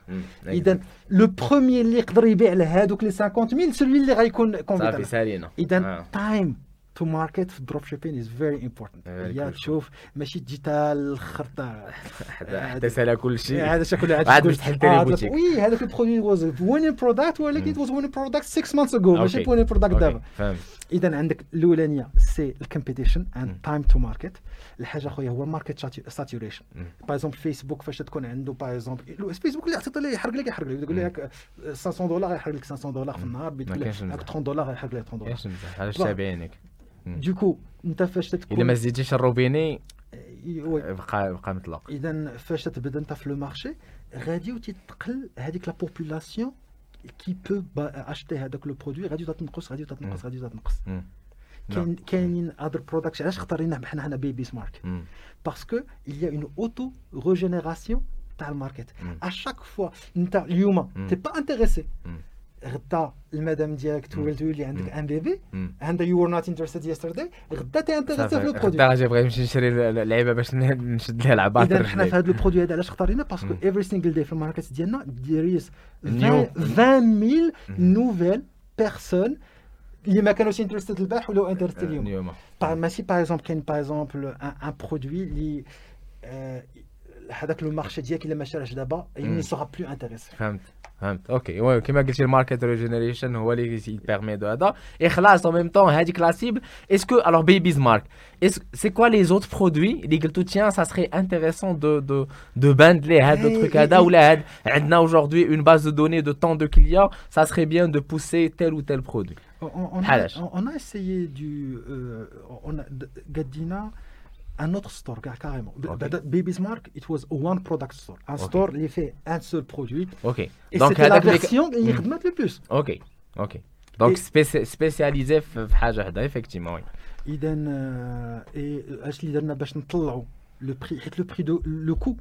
اذا لو بروميير اللي يقدر يبيع لهذوك لي 50 000 سولوي اللي غيكون صافي سالينا. اذا تايم تو ماركت في الدروب شيبين از فيري امبورتنت هي تشوف ماشي تجي تا الآخر حتى سالا كل شيء. هذا شكل عاد باش تحل تاني بوتيك وي هذاك البرودوي واز وينين برودكت ولكن واز وينين برودكت 6 مانثs اجو ماشي وينين برودكت دابا. اذا عندك الأولانية سي الكومبيتيشن اند تايم تو ماركت الحاجة خويا هو ماركت ساتوريشن باغ اكزومبل فيسبوك فاش تكون عنده باغ اكزومبل فيسبوك اللي عطيت يحرق لك يحرق لك. يقول لك 500 دولار يحرق لك 500 دولار في النهار بيقول لك 30 دولار يحرق لك 30 دولار علاش تابعينك دوكو انت فاش تكون إلا ما زيدتيش الروبيني بقى بقى مطلق. اذا فاش تبدا انت في لو مارشي. غادي وتتقل هذيك لا بوبولاسيون كي بو اشتي هذاك لو برودوي غادي تنقص غادي تنقص غادي تنقص. كاين كاينين اذر برودكت علاش اختاريناه؟ حنا هنا بيبي سمارت باسكو il y a une auto régénération تاع الماركت. ا شاك فوا انت اليوم تي با انتريسي غدا المدام ديالك تولد ويولي عندك ان بيبي. عندها يو ار نوت انتريستد يسترداي غدا تي انتريستد في لو برودوي غدا بغيت نمشي نشري اللعيبة باش نشد لها العباطر إذا حنا في هذا البرودوي هذا علاش اختارينا؟ باسكو ايفري سينجل داي في الماركت ديالنا ديريس 20000 نوفيل بيرسون اللي ما كانوش انتريستد البارح ولاو انتريستد اليوم. ماشي باغ اكزومبل كاين باغ اكزومبل ان برودوي اللي هذاك لو مارشي ديالك الا ما شراش دابا il سوغا بلو انتريسي فهمت فهمت اوكي وي كيما قلتي الماركت ريجينيريشن هو اللي يبيرمي دو هذا اخلاص en même temps هذيك لا سيبل اسكو الوغ بيبيز مارك سي كوا لي زوت برودوي اللي قلتو تيان سا سري انتريسون دو دو دو باند لي هذا التروك هذا ولا هاد عندنا اaujourd'hui une base de données de tant de clients ça serait bien de pousser tel ou tel produit بحالاش on a essayé du on a قدينا un autre store carrément. Okay. Baby's Mark, it was one product store. Un okay. store qui fait un seul produit. Ok. Et Donc c'était la version qui mm. le plus. Ok. Ok. Donc spéci spécialisé في حاجة وحدة effectivement oui. إذا et اش اللي درنا باش نطلعوا le prix حيت le prix de le coût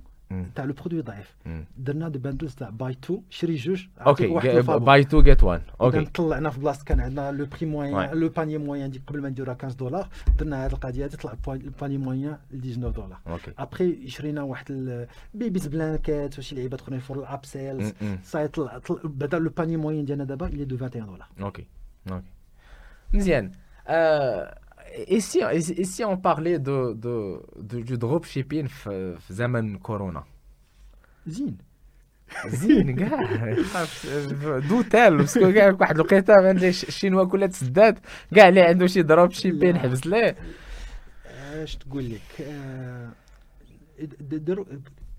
تاع لو برودوي ضعيف درنا دي باندوز تاع باي تو شري جوج اوكي باي تو جيت وان اوكي طلعنا في بلاصه كان عندنا لو بري موان لو باني موان دي قبل ما نديروها 15 دولار درنا هذه القضيه هذه طلع الباني موان ل 19 دولار اوكي ابخي شرينا واحد بيبيز بلانكات وشي لعيبات اخرين فور الاب سيلز صاي طلع بدا لو باني موان ديالنا دابا اللي دو 21 دولار اوكي اوكي مزيان Et si, et si on parlait de, de, de du dropshipping في زمن كورونا زين زين كاع دو تال باسكو كاع واحد الوقيته الشينوا كلها تسدات كاع اللي عنده شي دروب شيبين حبس ليه اش تقول لك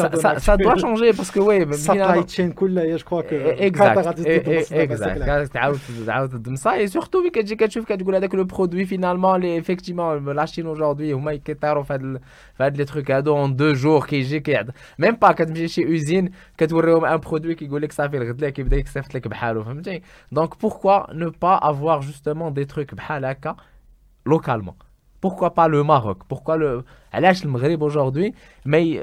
ça, ça, ça, doit changer parce que oui supply chain كلها je crois que exact exact تعاود تعاود تدمسا et surtout ملي كتجي كتشوف كتقول هذاك لو برودوي فينالمون لي effectivement la Chine aujourd'hui هما كيطيروا في هاد في هاد لي تروك هادو اون دو جور كيجي كيعد ميم با كتمشي شي اوزين كتوريهم ان برودوي كيقول لك صافي الغد كيبدا يكسفت لك بحالو فهمتي دونك بوركوا نو با افوار جوستومون دي تروك بحال هكا لوكالمون pourquoi pas le Maroc pourquoi le علاش المغرب aujourd'hui mais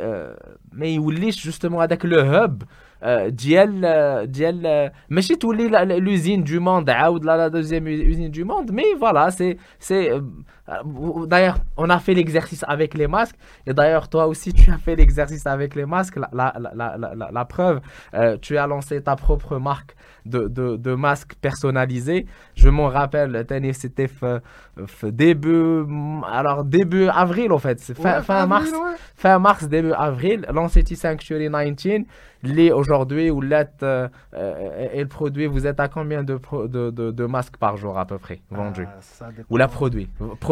ما يوليش justement هذاك le hub ديال ديال ماشي تولي l'usine du monde عاود la deuxième usine du monde mais voilà c'est c'est d'ailleurs on a fait l'exercice avec les masques. Et d'ailleurs toi aussi tu as fait l'exercice avec les masques. La, la, la, la, la preuve euh, tu as lancé ta propre marque de, de, de masques personnalisés. Je m'en rappelle c'était début alors début avril en fait. Fin, ouais, fin avril, mars. ouais. fin mars début avril lancé Sanctuary 19 les aujourd'hui ou l'être euh, euh, et le produit vous êtes à combien de, de, de, de masques par jour à peu près vendus ah, ou la produit produit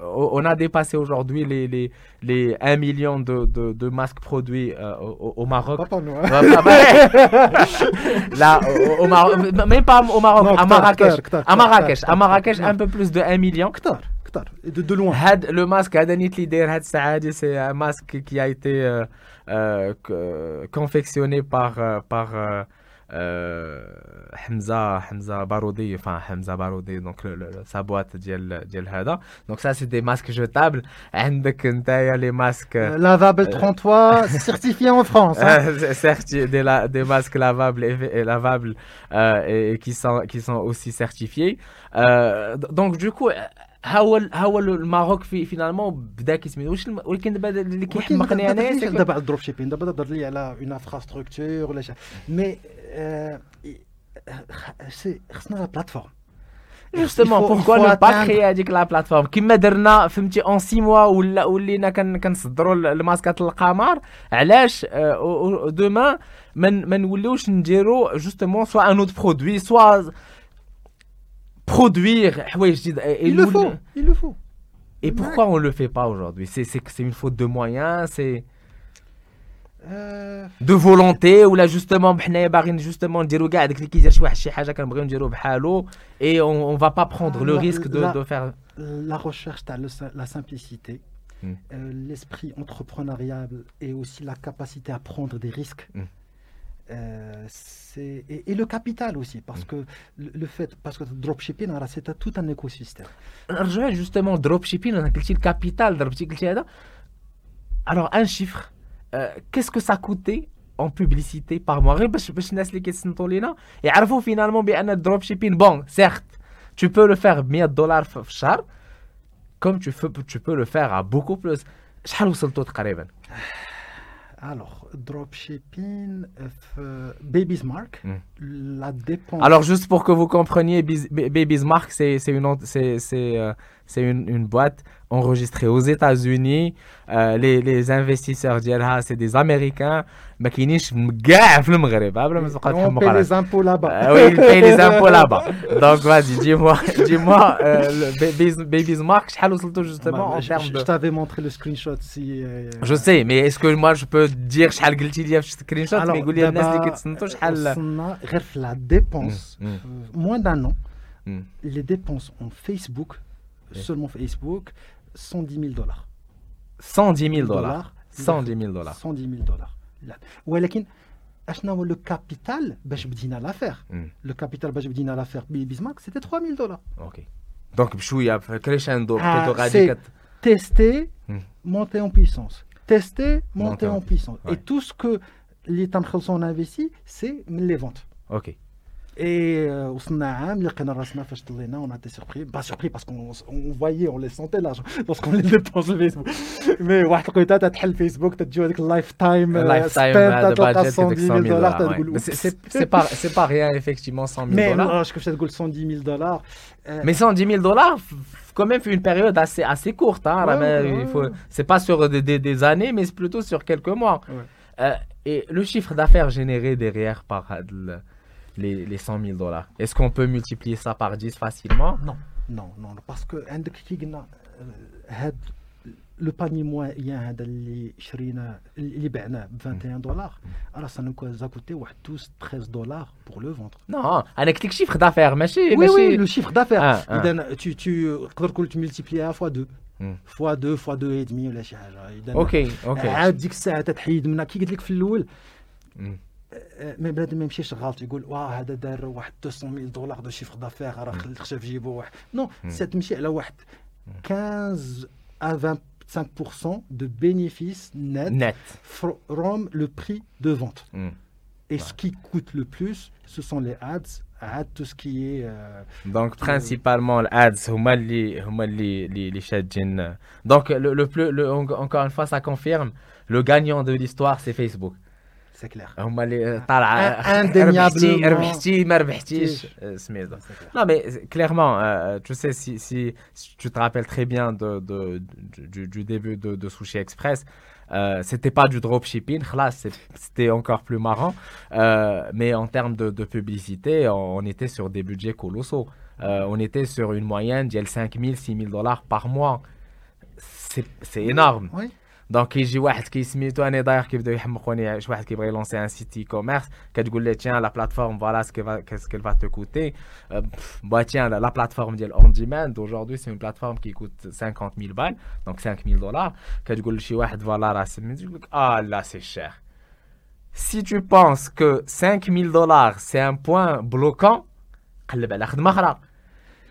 on a dépassé aujourd'hui les, les, les 1 million de, de, de masques produits euh, au, au, Maroc. Pas nous, hein. *laughs* Là, au, au Maroc, même pas au Maroc, non, à Marrakech. À Marrakech, à Marrakech, un peu plus de 1 million. De, de loin. Had, le masque, c'est un masque qui a été euh, euh, confectionné par, par Hamza Hamza Baroudi enfin Hamza Baroudi donc sa boîte ديال ديال هذا donc ça c'est des masques jetables عندك نتايا les masques lavables 33 certifiés *laughs* en France des, des masques lavables et, lavables et, qui sont qui sont aussi certifiés donc du coup هو هو الماروك في فينالمون بدا كيسمي واش ولكن دابا اللي كيحمقني انا دابا على الدروب شيبين دابا تهضر لي على اون انفراستركتور ولا مي euh, c'est la plateforme. Justement, pourquoi ne pas créer avec la plateforme كما درنا فهمتي en 6 mois ولا ولينا كنصدروا الماسكات القمر علاش demain ما ما نوليوش نديروا justement soit un autre produit soit produire حوايج جديد il le faut il le faut et pourquoi on le fait pas aujourd'hui c'est c'est une faute de moyens c'est de volonté ou là justement حنايا باغيين justement نديرو كاع داك اللي كيدير شي واحد شي حاجه كنبغيو نديرو بحالو et on, on va pas prendre le risque de, de faire la recherche la simplicité mm. euh, l'esprit entrepreneurial et aussi la capacité à prendre des risques mm. euh, et, et, le capital aussi parce mm. que le, le, fait parce que dropshipping c'est tout un écosystème justement dropshipping on a le capital alors un chiffre euh, qu'est-ce que ça coûtait en publicité par mois باش باش الناس اللي كيتصنتوا لينا يعرفوا finalement بان الدروب شيبين بون سيرت tu peux le faire ب 100 دولار في الشهر comme tu peux tu peux le faire à beaucoup plus *sighs* شحال وصلتوا تقريبا alors, dropshipping, euh, Baby's Mark, hmm. la dépense. Alors, juste pour que vous compreniez, Baby's Mark, c'est une, euh, une, une boîte enregistrée aux États-Unis. Euh, les, les investisseurs d'Yelha, c'est des Américains. ما كاينينش كاع في المغرب قبل ما تبقى تحمق على les impôts là-bas oui il paye les impôts *laughs* là-bas donc vas-y dis-moi dis-moi euh, Baby's Mark شحال وصلتوا justement en termes de je t'avais montré le screenshot si je sais mais est-ce que moi je peux dire شحال قلتي لي في السكرين شوت يقول لي الناس اللي كيتصنتوا شحال وصلنا غير في la dépense moins d'un an les dépenses en Facebook seulement Facebook 110 000 dollars 110 000 dollars 110 000 dollars 110 000 dollars ولكن اشنا هو لو كابيتال باش بدينا لافير لو كابيتال باش بدينا لافير بيزمارك سيتي 3000 دولار اوكي دونك بشويه كريشاندو بلوتو غادي تيستي monter en puissance tester monter en puissance et tout ce que les تنخلصوا on investit c'est les ventes ok et وصلنا عام لقينا راسنا فاش طلينا on a été surpris pas surpris parce qu'on on voyait on les sentait l'argent *laughs* parce qu'on les dépense le Facebook mais واحد لقيتها تتحل فيسبوك تجيو هذيك اللايف تايم لايف تايم تلقى 100 000 دولار تقول سي با سي با rien effectivement 100 000 دولار mais كيفاش تقول 110 000 دولار mais 110 000 dollars quand même une période assez assez courte hein ouais, ouais, il faut c'est pas sur des, des, des années mais c'est plutôt sur quelques mois euh, et le chiffre d'affaires généré derrière par les, les 100 000 dollars. Est-ce qu'on peut multiplier ça par 10 facilement Non, non, non, parce que le panier moyen اللي شرينا اللي بعنا ب 21 دولار راه ça nous a coûté 12 13 dollars pour le vendre non انا قلت لك chiffre d'affaires ماشي oui oui le chiffre d'affaires اذا tu tu تقدر تقول tu multiplies fois 2 fois 2 fois 2 et demi ولا شي حاجه اوكي اوكي عاد ديك الساعه تتحيد منها كي قلت لك في الاول مي بنادم ما يمشيش غلط يقول واه هذا دار واحد 200 دولار دو شيفر دافير راه خشى في جيبو واحد نو تمشي على واحد 15 à 25% de bénéfices nets Net. from le prix de vente. Mm. Et ouais. ce qui coûte le plus, ce sont les ads, ads tout ce qui est. Euh, Donc principalement les ads, huma li huma li li li shadjin. Donc le, le plus le, encore une fois ça confirme le gagnant de l'histoire c'est Facebook. سي كلير هما اللي طالعه ربحتي ربحتي ما ربحتيش سميتو Non mais clairement euh, tu sais si si tu te rappelles très bien de, de du, du début de, de Sushi Express euh, c'était pas du dropshipping, là c'était encore plus marrant, euh, mais en termes de, de publicité, on, on, était sur des budgets colossaux. Euh, on était sur une moyenne de 5 000, 6 000 dollars par mois. C'est énorme. Oui. دونك كيجي واحد كيسميتو انا داير كيبداو يحمقوني شي واحد كيبغي يلونسي ان سيت اي كوميرس كتقول ليه تيان لا بلاتفورم فوالا سكي فا تو كوتي با تيان لا بلاتفورم ديال اون ديماند اجوردي سي اون بلاتفورم كي كوت 50000 بال دونك 5000 دولار كتقول لشي واحد فوالا راه سميتو يقول لك اه لا سي شير Si tu penses que 5000 dollars c'est un point bloquant,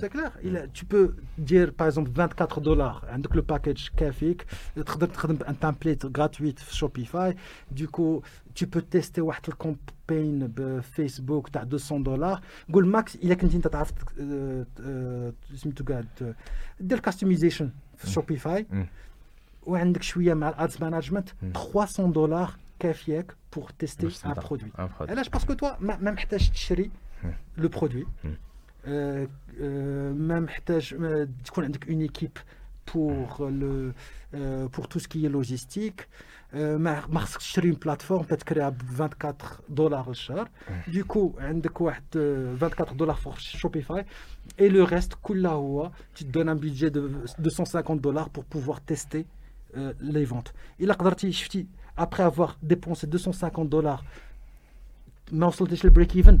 C'est clair. Il a- tu peux dire par exemple 24 dollars. avec le package كافيك تقدر تخدم un template gratuit sur Shopify. Du coup, tu peux tester واحد الكامبين بفيسبوك تاع 200 دولار. قول ماكس الا كنت انت تعرف آه، آه، سميتو قاعد آه، دير كاستمايزيشن في شوبيفاي مم. وعندك شويه مع الادز مانجمنت مم. 300 دولار كافياك بور تيستي باش ان تبدأ. برودوي Un produit. علاش باسكو توا ما ما محتاج تشري مم. لو برودوي مم. آه، آه، ما محتاج ما تكون عندك اون ايكيب بور لو بور تو سكي لوجيستيك ما ما خصكش تشري اون بلاتفورم تكريها ب 24 دولار الشهر دوكو عندك واحد آه، 24 دولار فور شوبيفاي اي لو ريست كله هو تدون ان بيدجي دو 250 دولار بور بوفوار تيستي لي فونت الا قدرتي شفتي ابري افوار ديبونسي 250 دولار ما وصلتيش للبريك ايفن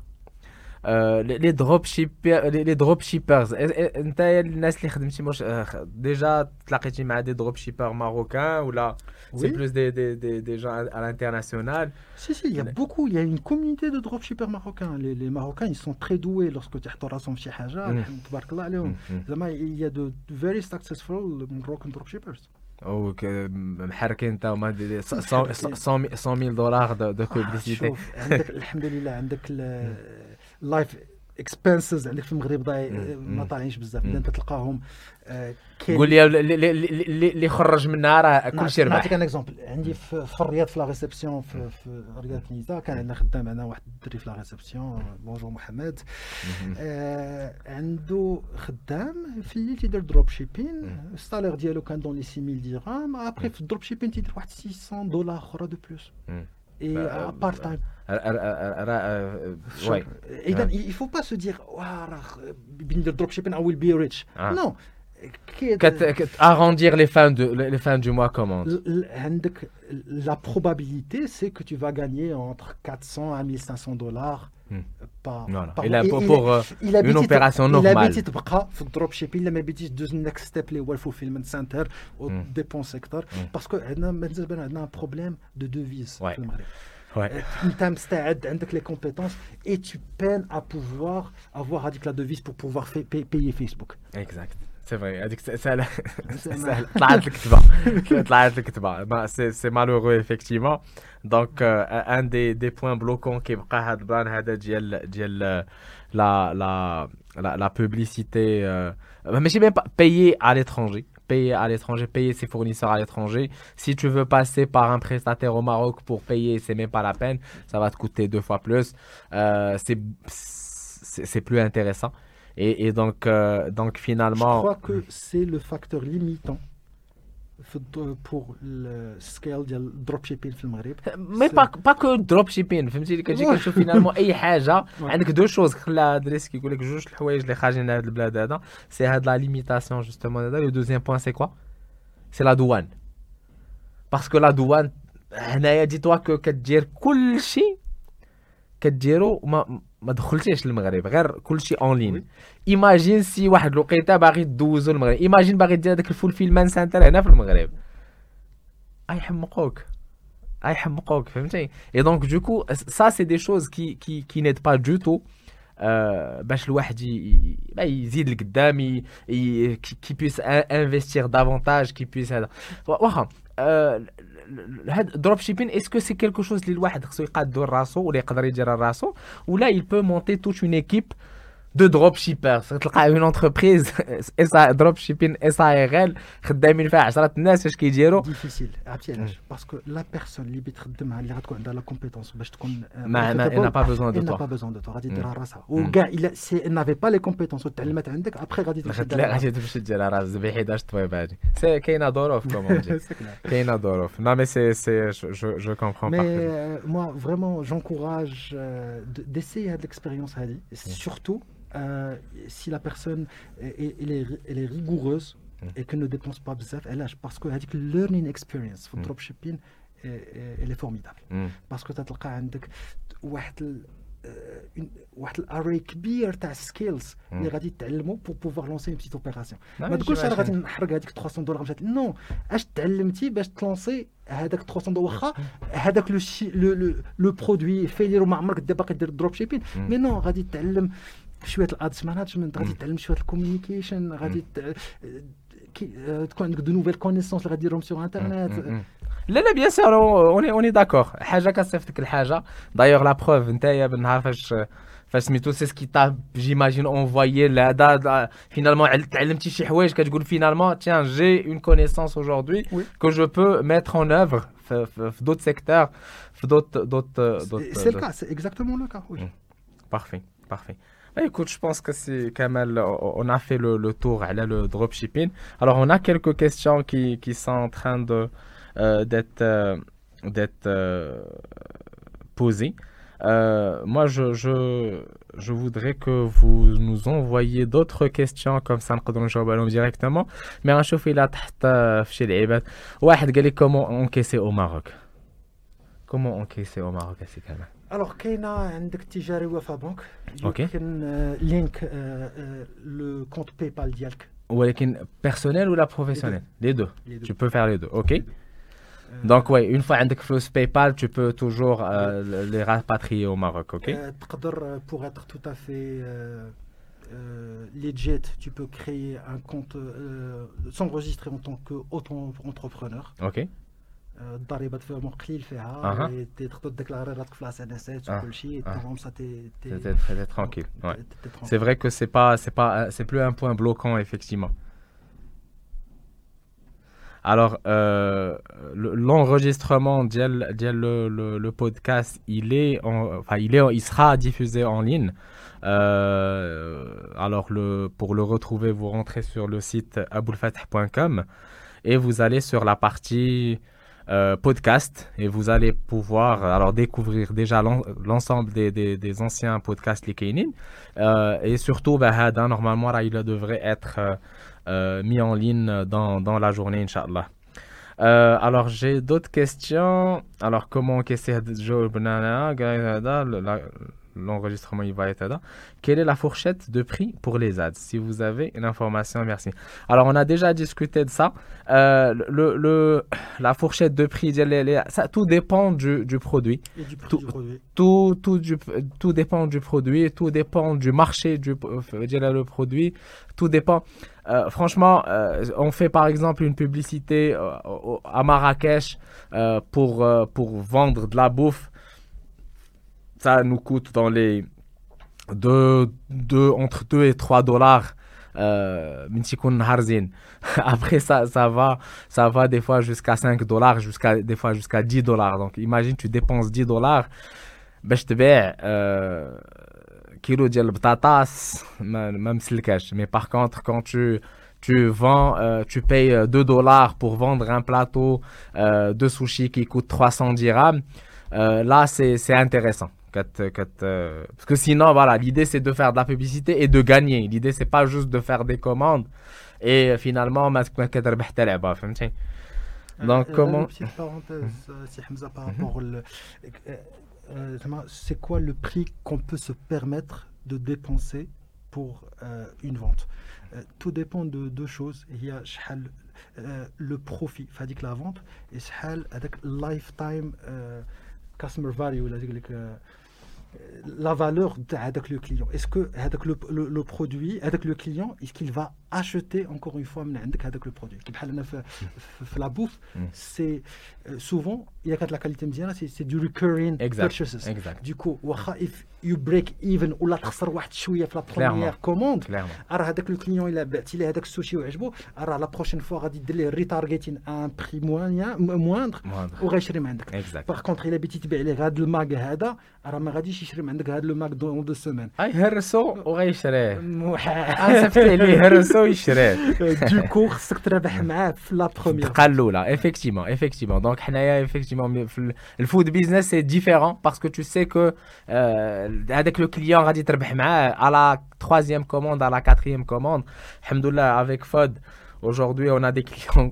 Euh, les, les dropshippers les, les dropshippers إيه- إيه- انت الناس اللي خدمتي واش ديجا تلاقيتي مع دي dropshippers marocains ولا c'est Oui. plus des, des, des, des gens à, à l'international Si, si, il y a beaucoup, il y a une communauté de dropshippers marocains. Les, les Marocains, ils sont très doués lorsque tu as راسهم في شي حاجة. Mm. تبارك الله عليهم. Mm, mm. زعما il y a de very successful Moroccan dropshippers. او ك- محركين انت هما دي- دي 100 000 دولار de, de آه، publicité شوف عندك *laughs* الحمد لله عندك اللايف اكسبنسز عندك في المغرب ضاي مم. ما طالعينش بزاف. أنت تلقاهم آه، كاين قول لي اللي- خرج منها راه كلشي ربح نعطيك ان اكزومبل عندي في, في الرياض في لا ريسبسيون في, في رياض نيزا كان عندنا خدام عندنا واحد الدري في لا ريسبسيون بونجور محمد آه عنده خدام في الليل تيدير دروب شيبين السالير ديالو كان دون لي 6000 درهم ابري في الدروب شيبين تيدير واحد 600 دولار أخرى دو بلوس et bah, euh, part-time. Euh, euh, ouais. Et ouais. il faut pas se dire dropshipping I will be rich. Ah. Non. Arrondir les fins, de, les fins du mois comment La probabilité, c'est que tu vas gagner entre 400 à 1500 dollars Hmm. par, Voilà. par Il a mois. pour, Et- pour, euh, il a une بيتي- opération il a normale. بيتي تبقى في الدروب شيبين الا ما بيتيش دوز النكست ستيب اللي هو الفولفيلمنت سنتر وديبونس سيكتور باسكو عندنا بالنسبه لنا عندنا بروبليم دو دوفيز Ouais. في المغرب ouais انت مستعد عندك لي كومبيتونس اي تو بين ا بوفوار افوار هذيك لا دوفيز بور بوفوار بايي فيسبوك exact c'est vrai هذيك سهله سهلة. سهله طلعت الكتبه طلعت الكتبه ما سي سي مالوغو effectivement دونك ان دي دي بوين بلوكون كيبقى هذا البلان هذا ديال ديال لا لا لا لا publicité euh, ماشي même pas payer à l'étranger payer à l'étranger payer ses fournisseurs à l'étranger si tu veux passer par un prestataire au Maroc pour payer c'est même pas la peine ça va te coûter deux fois plus euh, c'est c'est c'est plus intéressant et, et donc euh, donc Je finalement crois que c'est le facteur limitant في الد- pour le scale ديال الدروب شيبين في *laughs* المغرب مي با با كو دروب شيبين فهمتي اللي كتجي كتشوف فينالمون *laughs* اي حاجه عندك دو شوز خلا دريس كيقول لك جوج الحوايج اللي خارجين لهاد البلاد هذا سي هاد لا ليميتاسيون جوستومون هذا لو دوزيام بوين سي كوا سي لا دوان باسكو لا دوان هنايا دي توا كو كدير كلشي كديرو ما دخلتيش للمغرب غير كلشي اون لين ايماجين سي واحد الوقيته باغي دوزو المغرب ايماجين باغي دير هذاك الفول فيلمان سانتر هنا في المغرب غيحمقوك غيحمقوك فهمتي اي دونك دوكو سا سي دي شوز كي كي كي نيد با دو تو آه، باش الواحد ي- يزيد لقدام ي- ي- كي بيس انفستير دافونتاج كي بيس هذا واخا آه، هاد دروب شيبين اسكو سي كيلكو شوز اللي الواحد خصو يقادو راسو ولا يقدر يدير راسو؟ ولا il peut monter toute une équipe de dropshipper تلقى une entreprise *laughs* dropshipping SARL خدامين فيها 10 الناس اش كيديروا ديفيسيل عرفتي علاش باسكو لا بيرسون اللي بتخدمها اللي غتكون عندها لا كومبيتونس باش تكون ما ما n'a pas besoin de toi pas besoin de toi غادي ديرها راسها وكاع الا سي نافي با لي كومبيتونس وتعلمت عندك ابخي غادي تمشي *laughs* ديرها غادي تمشي ديرها راسها بحيداش طويب هادي سي كاينه ظروف كومون كاينه ظروف نو مي سي سي جو جو كومبرون مي موا فريمون جونكوراج ديسي هاد ليكسبيريونس هادي سورتو euh, si la personne est, elle est, elle est rigoureuse mm. et qu'elle ne dépense pas bzaf, elle lâche. Parce que la learning experience le mm. dropshipping elle est formidable. Mm. Parce que tu as واحد الاري كبير تاع سكيلز اللي غادي تعلموا بور بوفوار لونسي اون بتيت اوبيراسيون ما تقولش انا غادي نحرق هذيك 300 دولار مشات نو اش تعلمتي باش تلونسي هذاك 300 دولار واخا هذاك لو لو لو برودوي فيلير وما عمرك باقي دير دروب شيبين مي نو غادي تعلم شويه الادس مانجمنت غادي تعلم شويه الكوميونيكيشن غادي تكون عندك دو نوفيل كونيسونس اللي غادي ديرهم سور انترنت لا لا بيان سور اوني اوني داكور حاجه كتصيفطك الحاجه دايوغ لا بروف نتايا بالنهار فاش فاش سميتو سي سكي تا جيماجين اونفوايي لهذا فينالمون تعلمتي شي حوايج كتقول فينالمون تيان جي اون كونيسونس اجوردي كو جو بو ميتر اون اوفر في دوت سيكتور في دوت دوت دوت سي الكا سي اكزاكتومون لو كا وي بارفي بارفي Bah, écoute, je pense que c'est Kamal, on a fait le, le tour à le dropshipping. Alors, on a quelques questions qui, qui sont en train de euh, d'être euh, d'être euh, posées. moi, je, je, je, voudrais que vous nous envoyiez d'autres questions comme ça, nous directement. Mais un chauffeur là, chez les واحد comment encaisser au Maroc. Comment encaisser au Maroc, c'est quand même alors كاينه عندك تجاري وفا بنك يمكن لينك لو كونت باي بال ديالك ولكن personnel ou la professionnelle les deux tu peux faire les deux ok donc ouais une fois عندك فلوس PayPal tu peux toujours les rapatrier au Maroc ok تقدر pour être tout à fait legit tu peux créer un compte s'enregistrer en tant qu'auto-entrepreneur ok الضريبات فيهم قليل فيها تقدر ديكلاري راتك في لاس ان اس وكل شيء تمام سا تي تي tranquille ouais c'est vrai que c'est pas c'est pas c'est plus un point bloquant effectivement alors euh, l'enregistrement le, le, le, podcast il est en, enfin il est il sera diffusé en ligne euh, alors le pour le retrouver vous rentrez sur le site aboulfatah.com et vous allez sur la partie euh, podcast et vous allez pouvoir alors découvrir déjà l'ensemble des, des, anciens podcasts les euh, et surtout bah, normalement il devrait être euh, euh, mis en ligne dans, dans la journée Inch'Allah. Euh, alors j'ai d'autres questions. Alors comment qu'est-ce l'enregistrement il va être là. Quelle est la fourchette de prix pour les ads Si vous avez une information, merci. Alors on a déjà discuté de ça. Euh, le, le, la fourchette de prix, ça, tout dépend du, du produit. Et du tout, du produit. Tout, tout, du, tout dépend du produit, tout dépend du marché du le produit, tout dépend. Euh, franchement, euh, on fait par exemple une publicité euh, à Marrakech euh, pour, euh, pour vendre de la bouffe ça nous coûte dans les deux, deux, entre 2 et 3 dollars. Euh, *laughs* Après, ça, ça, va, ça va des fois jusqu'à 5 dollars, jusqu'à, des fois jusqu'à 10 dollars. Donc, imagine, tu dépenses 10 dollars, ben, je te vais, euh, kilo de patatas, même si le cash. Mais par contre, quand tu, tu vends, euh, tu payes 2 dollars pour vendre un plateau euh, de sushi qui coûte 300 dirhams, euh, là, c'est intéressant. Euh, parce que sinon, voilà, l'idée c'est de faire de la publicité et de gagner. L'idée c'est pas juste de faire des commandes et finalement, ma euh, Donc, euh, comment. Petite parenthèse, si Hamza, par mhm. rapport c'est quoi le prix qu'on peut se permettre de dépenser pour une vente? Tout dépend de deux choses. Il y a le profit, que la vente, et avec lifetime customer value, la valeur avec le client. Est-ce que avec le, le, le, produit, avec le client, est-ce qu'il va acheter encore une fois avec le produit? La bouffe, mm. c'est souvent, il y a la qualité c'est du recurring purchases. Du coup, if you break even ou la تخسر واحد شويه في لا بروميير كوموند راه هذاك الكليون الا بعتي ليه هذاك السوشي وعجبو راه لا بروشين فوا غادي دير ليه ريتارغيتين ان بري موان موندر وغيشري من عندك باغ كونتخ الا بغيتي تبيع ليه هذا الماك هذا راه ما غاديش يشري من عندك هذا الماك دون دو سيمين اي هرسو وغيشريه محال صيفطي عليه هرسو يشريه دو كو خصك تربح معاه في لا بروميير الدقه الاولى افيكتيمون افيكتيمون دونك حنايا افيكتيمون في الفود بيزنس سي ديفيرون باسكو تو سي كو avec le client غادي تربح معاه à la troisième commande à la quatrième commande alhamdoulilah avec Fod aujourd'hui on a des clients *laughs*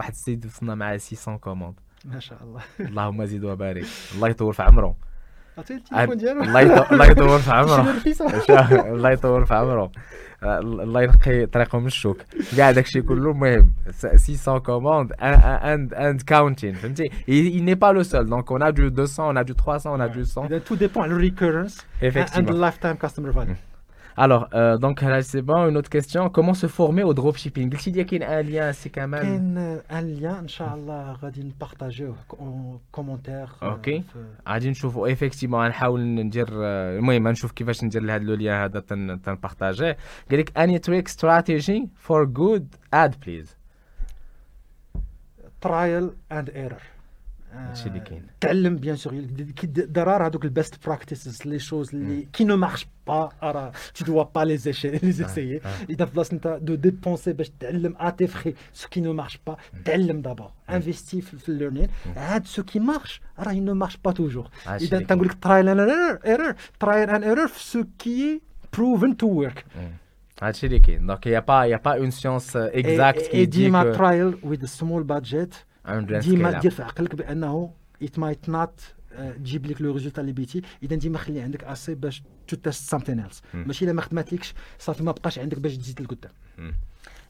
واحد السيد وصلنا معاه 600 كوموند ما شاء الله اللهم زيد وبارك الله يطول في عمره الله يطول في عمره *laughs* *laughs* الله يطول في عمره الله ينقي طريقه من الشوك كاع داكشي كله المهم 600 كوموند اند اند كاونتين فهمتي il n'est pas le seul donc on a du 200 on a du 300 on a du 100 tout dépend le recurrence and the lifetime customer value alors, euh, donc là, c'est bon. Une autre question. Comment se former au dropshipping Il y a un lien, c'est quand même. un lien, Inch'Allah, غادي partager en commentaire. Ok. غادي نشوفوا effectivement نحاول ندير المهم نشوف كيفاش ندير لهذا لو ليان هذا تنبارطاجيه قال لك any trick strategy for good ad please trial and error هادشي اللي كاين تعلم بيان سور ضرار هذوك البيست براكتيسز لي شوز اللي كي نو مارش با راه تي دوا با لي *laughs* لي زيسيي اذا في بلاصه انت دو ديبونسي باش تعلم اتي فخي سو كي نو مارش با تعلم دابا انفيستي في الليرنين هاد سو كي مارش راه نو مارش با توجور اذا تنقول لك ترايل ان ايرور ترايل ان ايرور في سو كي بروفن تو ورك هادشي اللي كاين دونك يا با يا با اون سيونس اكزاكت كي ديما ترايل ويز سمول بادجيت ديما دير في عقلك بأنه ات مايت نوت تجيب لك لو ريزولتا اللي بيتي إذا ديما خلي عندك اسي باش تو تيست سامثين ايلس ماشي إلا ما خدماتلكش صافي ما بقاش عندك باش تزيد لقدام.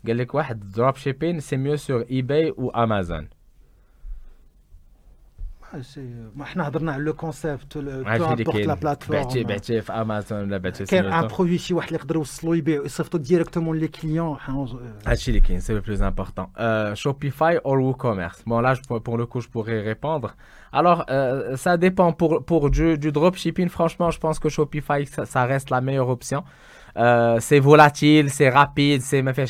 قال لك واحد دروب شيبين سي ميو سور اي باي و امازون ما حنا هضرنا على لو كونسيبت لا بلاتفورم بعتي بعتي في امازون ولا بعتي كاين ان برودوي شي واحد اللي يقدر يوصلوا يبيع يصيفطوا ديريكتومون لي كليون هادشي اللي كاين سي لو بلوز امبورطون شوبيفاي اور وو كوميرس بون لا pour le coup je pourrais répondre alors euh, ça dépend pour pour du, du dropshipping franchement je pense que Shopify ça, ça reste la meilleure option Euh, c'est volatile, c'est rapide, c'est me fait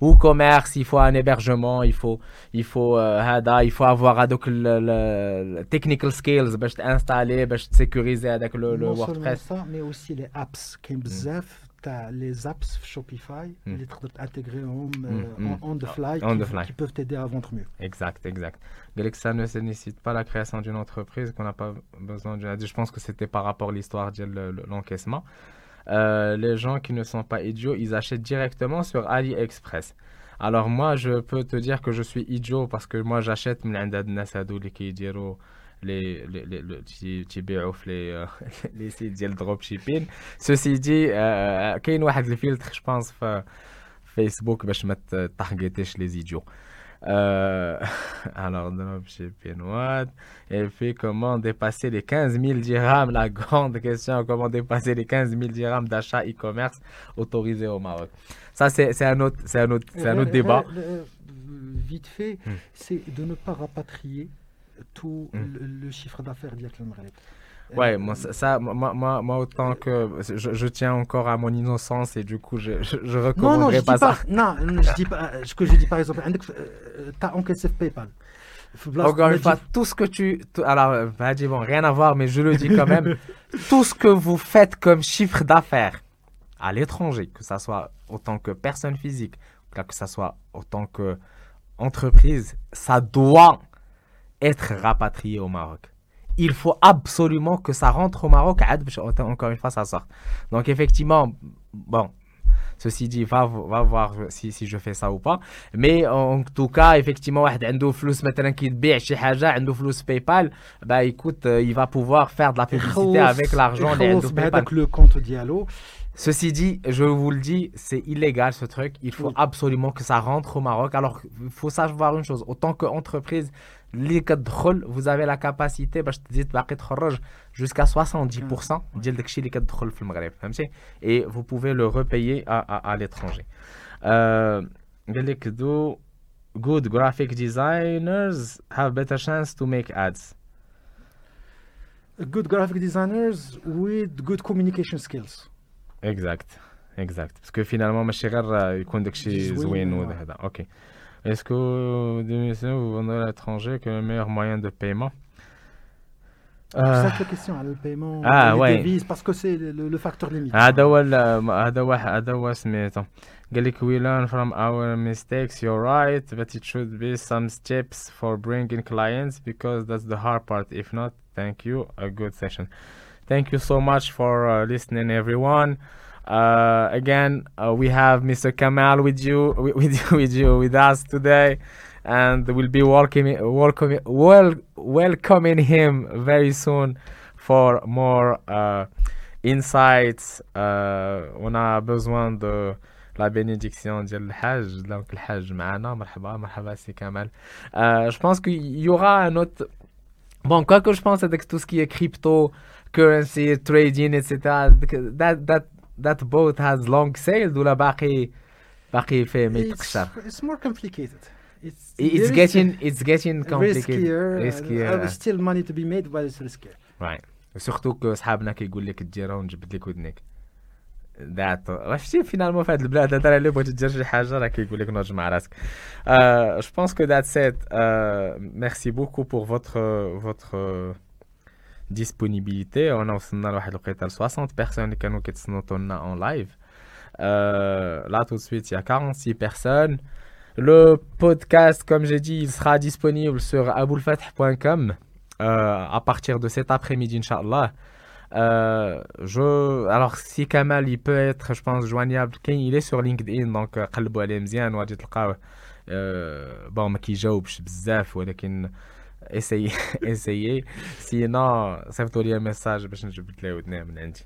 ou commerce, il faut un hébergement, il faut il faut euh, il faut avoir euh, adoc le, le, le, technical skills bah, pour installer, pour bah, sécuriser avec le, le WordPress. Mais aussi les apps, qui mm. les apps Shopify, mm. les intégrés mm, euh, mm. on, mm. on the fly, qui, peuvent t'aider à vendre mieux. Exact, exact. que ça ne nécessite pas la création d'une entreprise, qu'on n'a pas besoin de... Je pense que c'était par rapport à l'histoire de l'encaissement. Euh, les gens qui ne sont pas idiots, ils achètent directement sur AliExpress. Alors moi, je peux te dire que je suis idiot parce que moi, j'achète من عند هاد الناس هادو اللي كيديروا les les les تيبيعوا في les *laughs* les sites ديال دروب شيبين ceci dit كاين واحد الفلتر je pense في فيسبوك باش ما تحقيتيش les idiots euh, *laughs* alors, dropshipping, what Et puis, comment dépasser les 15 000 dirhams? La grande question, comment dépasser les 15 000 dirhams d'achat e-commerce autorisé au Maroc? Ça, c'est un autre, un autre, un autre débat. vite fait, hmm. c'est de ne pas rapatrier tout hmm. le, chiffre d'affaires directement. Ouais, moi, ça, moi, moi, moi, autant que je, je, tiens encore à mon innocence et du coup, je, je, je recommanderais pas, ça. Non, je dis pas, ce que je dis par exemple, euh, tu as encaissé PayPal. Encore une fois, tout ce que tu. alors, bah, dis bon, rien à voir, mais je le dis quand même. *laughs* tout ce que vous faites comme chiffre d'affaires à l'étranger, que ça soit autant que personne physique, que ça soit autant que entreprise, ça doit être rapatrié au Maroc il faut absolument que ça rentre au Maroc. Encore une fois, ça sort. Donc, effectivement, bon, ceci dit, va, va voir si, si je fais ça ou pas. Mais en tout cas, effectivement, واحد عنده فلوس مثلا كيتبيع شي حاجة عنده فلوس PayPal, bah écoute, il va pouvoir faire de la publicité avec l'argent اللي عنده PayPal. le compte Diallo Ceci dit, je vous le dis, c'est illégal ce truc. Il faut absolument que ça rentre au Maroc. Alors, il faut savoir une chose. Autant qu'entreprise, vous avez la capacité jusqu'à 70% et vous pouvez le repayer à, à, à l'étranger. Euh, good graphic designers have better chance to make ads. Good graphic designers with good communication skills. Exact, exact. Parce que finalement, ماشي غير يكون داكشي زوين وهذا. اوكي. Est-ce que vous vendez à l'étranger que le meilleur moyen de paiement euh... C'est la question, le paiement, ah, les ouais. devises, parce que c'est le, le facteur limite. هذا هو هذا هو هذا هو سميتو قال لك we learn from our mistakes you're right but it should be some steps for bringing clients because that's the hard part if not thank you a good session Thank you so much for uh, listening, everyone. Uh, again, uh, we have Mr. Kamal with you, *laughs* with, with you, with us today, and we'll be welcoming, welcoming, well, welcoming him very soon for more uh, insights. Uh, on a besoin de la bénédiction de l'Hajj, donc le Hajj معنا مرحبا مرحبا سي كمال. Je pense qu'il y aura un autre. Bon, quoi que je pense avec tout ce qui est crypto currency trading etc that that that boat has long sailed ولا باقي باقي في ما يتقشر it's more complicated. It's, it's getting it's getting complicated. Riskier, riskier. Uh, still money to be made but it's riskier right. سورتو كو صحابنا كيقول لك ديرها ونجبد لك ودنيك ذات شفتي فينالمون في هاد البلاد؟ هذا اللي بغيتي دير شي حاجة راه كيقول لك نوض مع راسك. جو بونس كو ذات سيت ميرسي بوكو بور فوتر فوتر disponibilité on a aussi 60 personnes qui nous en live euh, là tout de suite il y a 46 personnes le podcast comme j'ai dit il sera disponible sur aboulfath.com euh, à partir de cet après-midi inchallah euh, je alors si Kamal il peut être je pense joignable il est sur LinkedIn donc قلبوا عليه مزيان وغادي تلقاوه bon ما كيجاوبش بزاف ولكن essayez *laughs* essayez sinon صيفطوا لي message باش نجبد ليه ودنيه من عندي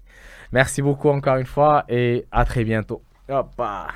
merci beaucoup encore une fois et à très bientôt Hoppa.